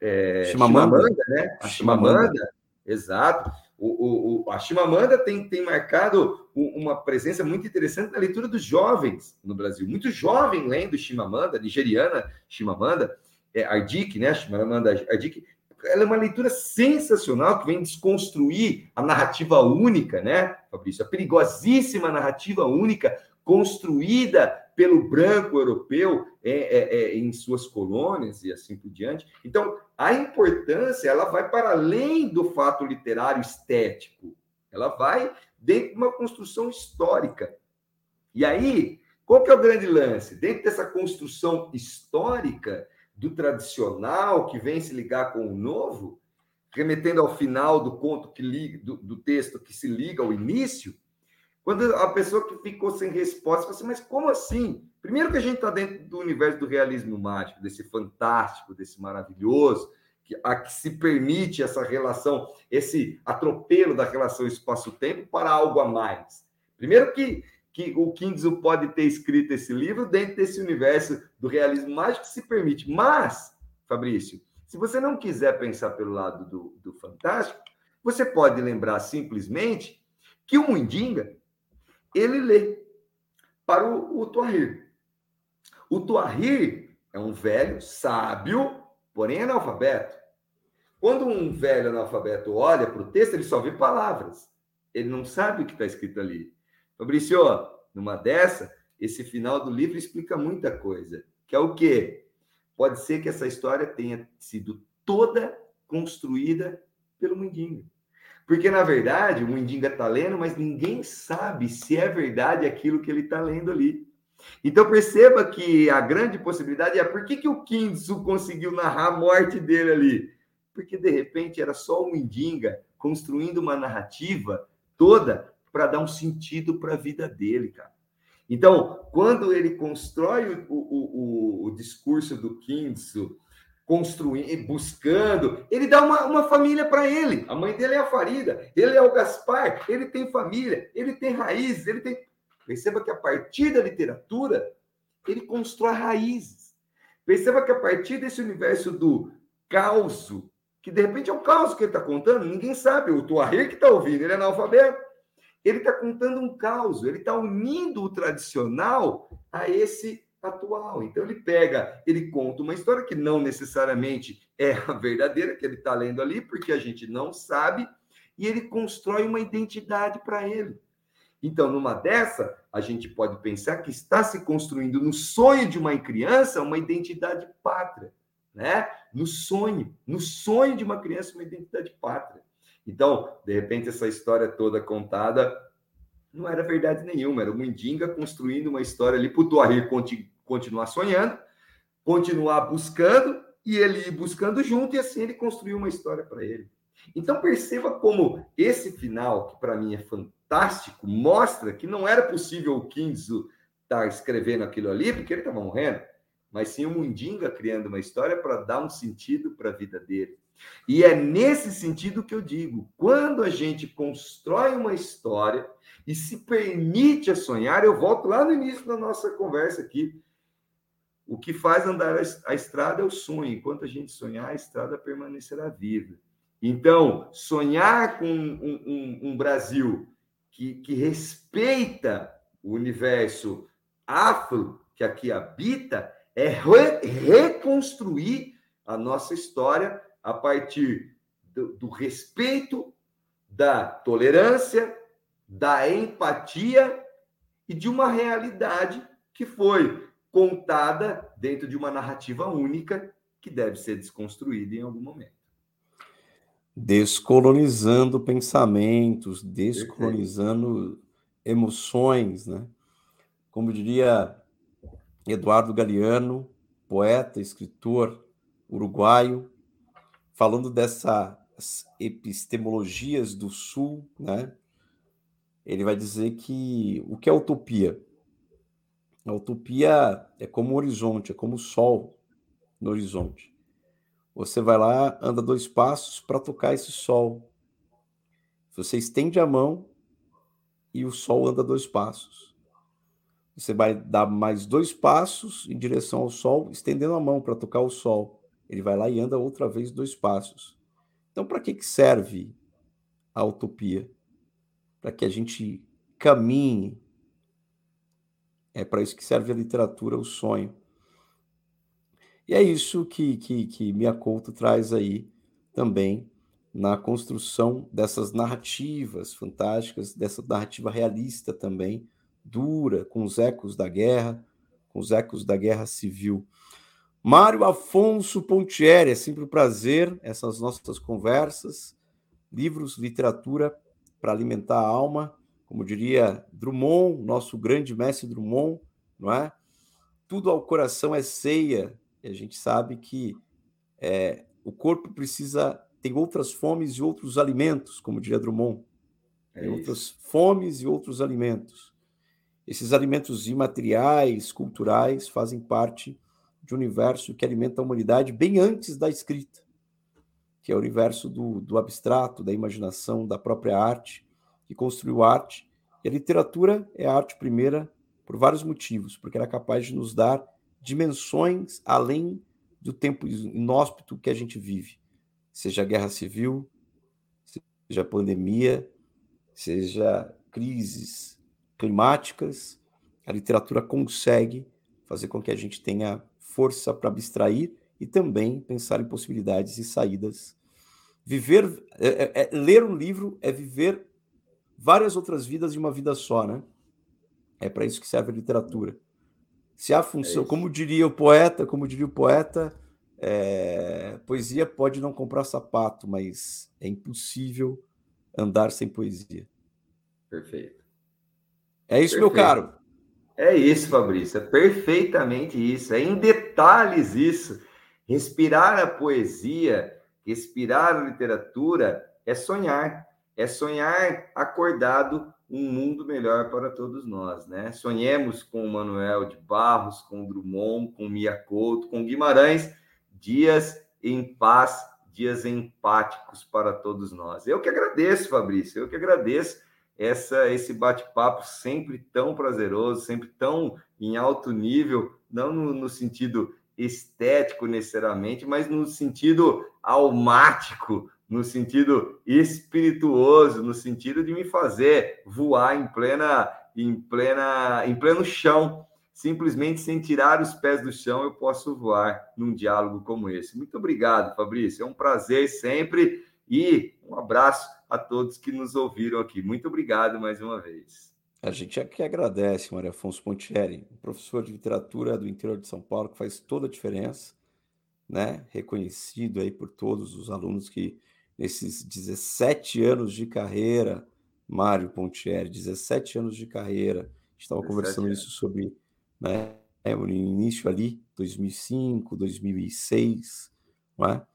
é, Chimamanda. Chimamanda, né? A Chimamanda, Chimamanda. Exato. O, o, a Chimamanda tem, tem marcado uma presença muito interessante na leitura dos jovens no Brasil. Muito jovem lendo Chimamanda, nigeriana Chimamanda, é, Ardik, né? Chimamanda Ardik, ela é uma leitura sensacional que vem desconstruir a narrativa única, né, Fabrício? A perigosíssima narrativa única construída pelo branco europeu é, é, é, em suas colônias e assim por diante. Então, a importância ela vai para além do fato literário estético, ela vai dentro de uma construção histórica. E aí, qual que é o grande lance? Dentro dessa construção histórica, do tradicional que vem se ligar com o novo, remetendo ao final do conto que liga, do, do texto que se liga ao início, quando a pessoa que ficou sem resposta fala assim, mas como assim? Primeiro que a gente está dentro do universo do realismo mágico, desse fantástico, desse maravilhoso, que, a que se permite essa relação, esse atropelo da relação espaço-tempo para algo a mais. Primeiro que que o Kingsley pode ter escrito esse livro dentro desse universo do realismo mágico que se permite. Mas, Fabrício, se você não quiser pensar pelo lado do, do fantástico, você pode lembrar simplesmente que o Mundinga, ele lê para o, o Tuahir. O Tuahir é um velho sábio, porém analfabeto. Quando um velho analfabeto olha para o texto, ele só vê palavras. Ele não sabe o que está escrito ali. Fabrício, numa dessa, esse final do livro explica muita coisa. Que é o quê? Pode ser que essa história tenha sido toda construída pelo Mundinga. Porque, na verdade, o Mundinga está lendo, mas ninguém sabe se é verdade aquilo que ele está lendo ali. Então, perceba que a grande possibilidade é por que, que o Kinsu conseguiu narrar a morte dele ali? Porque, de repente, era só o Mundinga construindo uma narrativa toda para dar um sentido para a vida dele, cara. Então, quando ele constrói o, o, o, o discurso do Kinso, construindo, buscando, ele dá uma, uma família para ele. A mãe dele é a Farida, ele é o Gaspar, ele tem família, ele tem raízes, ele tem. Perceba que a partir da literatura, ele constrói raízes. Perceba que a partir desse universo do caos, que de repente é o caos que ele está contando, ninguém sabe, o Tuareg que está ouvindo, ele é analfabeto ele está contando um caos, ele está unindo o tradicional a esse atual. Então ele pega, ele conta uma história que não necessariamente é a verdadeira que ele está lendo ali, porque a gente não sabe, e ele constrói uma identidade para ele. Então, numa dessa, a gente pode pensar que está se construindo no sonho de uma criança uma identidade pátria, né? No sonho, no sonho de uma criança uma identidade pátria. Então, de repente, essa história toda contada não era verdade nenhuma, era o Mundinga construindo uma história ali para o Tuahir continuar sonhando, continuar buscando, e ele ir buscando junto, e assim ele construiu uma história para ele. Então perceba como esse final, que para mim é fantástico, mostra que não era possível o Kinzo estar tá escrevendo aquilo ali, porque ele estava morrendo, mas sim o Mundinga criando uma história para dar um sentido para a vida dele. E é nesse sentido que eu digo: quando a gente constrói uma história e se permite a sonhar, eu volto lá no início da nossa conversa aqui. O que faz andar a estrada é o sonho. Enquanto a gente sonhar, a estrada permanecerá viva. Então, sonhar com um, um, um Brasil que, que respeita o universo afro que aqui habita é re reconstruir a nossa história a partir do, do respeito, da tolerância, da empatia e de uma realidade que foi contada dentro de uma narrativa única que deve ser desconstruída em algum momento. Descolonizando pensamentos, descolonizando emoções, né? Como diria Eduardo Galeano, poeta, escritor uruguaio, falando dessas epistemologias do Sul, né? Ele vai dizer que o que é utopia? A utopia é como o horizonte, é como o sol no horizonte. Você vai lá, anda dois passos para tocar esse sol. Você estende a mão e o sol anda dois passos. Você vai dar mais dois passos em direção ao sol, estendendo a mão para tocar o sol. Ele vai lá e anda outra vez dois passos. Então, para que, que serve a utopia? Para que a gente caminhe. É para isso que serve a literatura, o sonho. E é isso que, que, que Mia Couto traz aí também na construção dessas narrativas fantásticas, dessa narrativa realista também, dura, com os ecos da guerra, com os ecos da guerra civil. Mário Afonso Pontieri, é sempre um prazer essas nossas conversas, livros, literatura para alimentar a alma, como diria Drummond, nosso grande mestre Drummond, não é? Tudo ao coração é ceia, e a gente sabe que é, o corpo precisa tem outras fomes e outros alimentos, como diria Drummond, é tem outras fomes e outros alimentos. Esses alimentos imateriais, culturais, fazem parte de um universo que alimenta a humanidade bem antes da escrita, que é o universo do, do abstrato, da imaginação, da própria arte, que construiu arte. E a literatura é a arte primeira por vários motivos, porque ela é capaz de nos dar dimensões além do tempo inóspito que a gente vive, seja guerra civil, seja pandemia, seja crises climáticas, a literatura consegue fazer com que a gente tenha força para abstrair e também pensar em possibilidades e saídas. Viver, é, é, é, ler um livro é viver várias outras vidas de uma vida só, né? É para isso que serve a literatura. Se há função, é como diria o poeta, como diria o poeta, é, poesia pode não comprar sapato, mas é impossível andar sem poesia. Perfeito. É isso, Perfeito. meu caro. É isso, Fabrício, é perfeitamente isso, é em detalhes isso. Respirar a poesia, respirar a literatura é sonhar, é sonhar acordado um mundo melhor para todos nós, né? Sonhemos com Manuel de Barros, com Drummond, com Mia Couto, com Guimarães, dias em paz, dias empáticos para todos nós. Eu que agradeço, Fabrício, eu que agradeço essa esse bate-papo sempre tão prazeroso, sempre tão em alto nível, não no, no, sentido estético necessariamente, mas no sentido almático, no sentido espirituoso, no sentido de me fazer voar em plena em plena em pleno chão, simplesmente sem tirar os pés do chão, eu posso voar num diálogo como esse. Muito obrigado, Fabrício. É um prazer sempre e um abraço a todos que nos ouviram aqui. Muito obrigado mais uma vez. A gente é que agradece, Maria Afonso Pontieri, professor de literatura do interior de São Paulo, que faz toda a diferença, né? reconhecido aí por todos os alunos que, nesses 17 anos de carreira, Mário Pontieri, 17 anos de carreira, estava conversando anos. isso sobre né, o início ali, 2005, 2006, não é?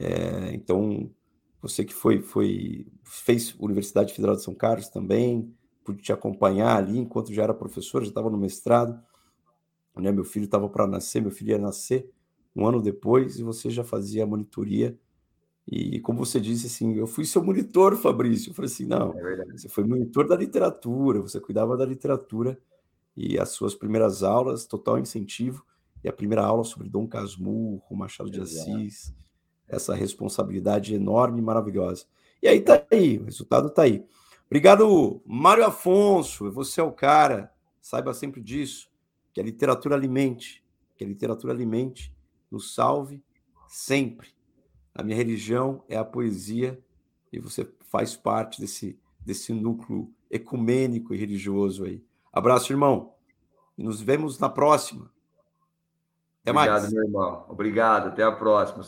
é então, você que foi, foi fez Universidade Federal de São Carlos também, pude te acompanhar ali enquanto já era professor, já estava no mestrado. Né? Meu filho estava para nascer, meu filho ia nascer um ano depois e você já fazia a monitoria. E como você disse, assim, eu fui seu monitor, Fabrício. Eu falei assim, não, é você foi monitor da literatura, você cuidava da literatura e as suas primeiras aulas, total incentivo, e a primeira aula sobre Dom Casmurro, Machado de Assis, essa responsabilidade enorme e maravilhosa. E aí tá aí, o resultado tá aí. Obrigado, Mário Afonso, você é o cara, saiba sempre disso, que a literatura alimente, que a literatura alimente, nos salve sempre. A minha religião é a poesia e você faz parte desse, desse núcleo ecumênico e religioso aí. Abraço, irmão. E nos vemos na próxima. Até Obrigado, mais. meu irmão. Obrigado. Até a próxima.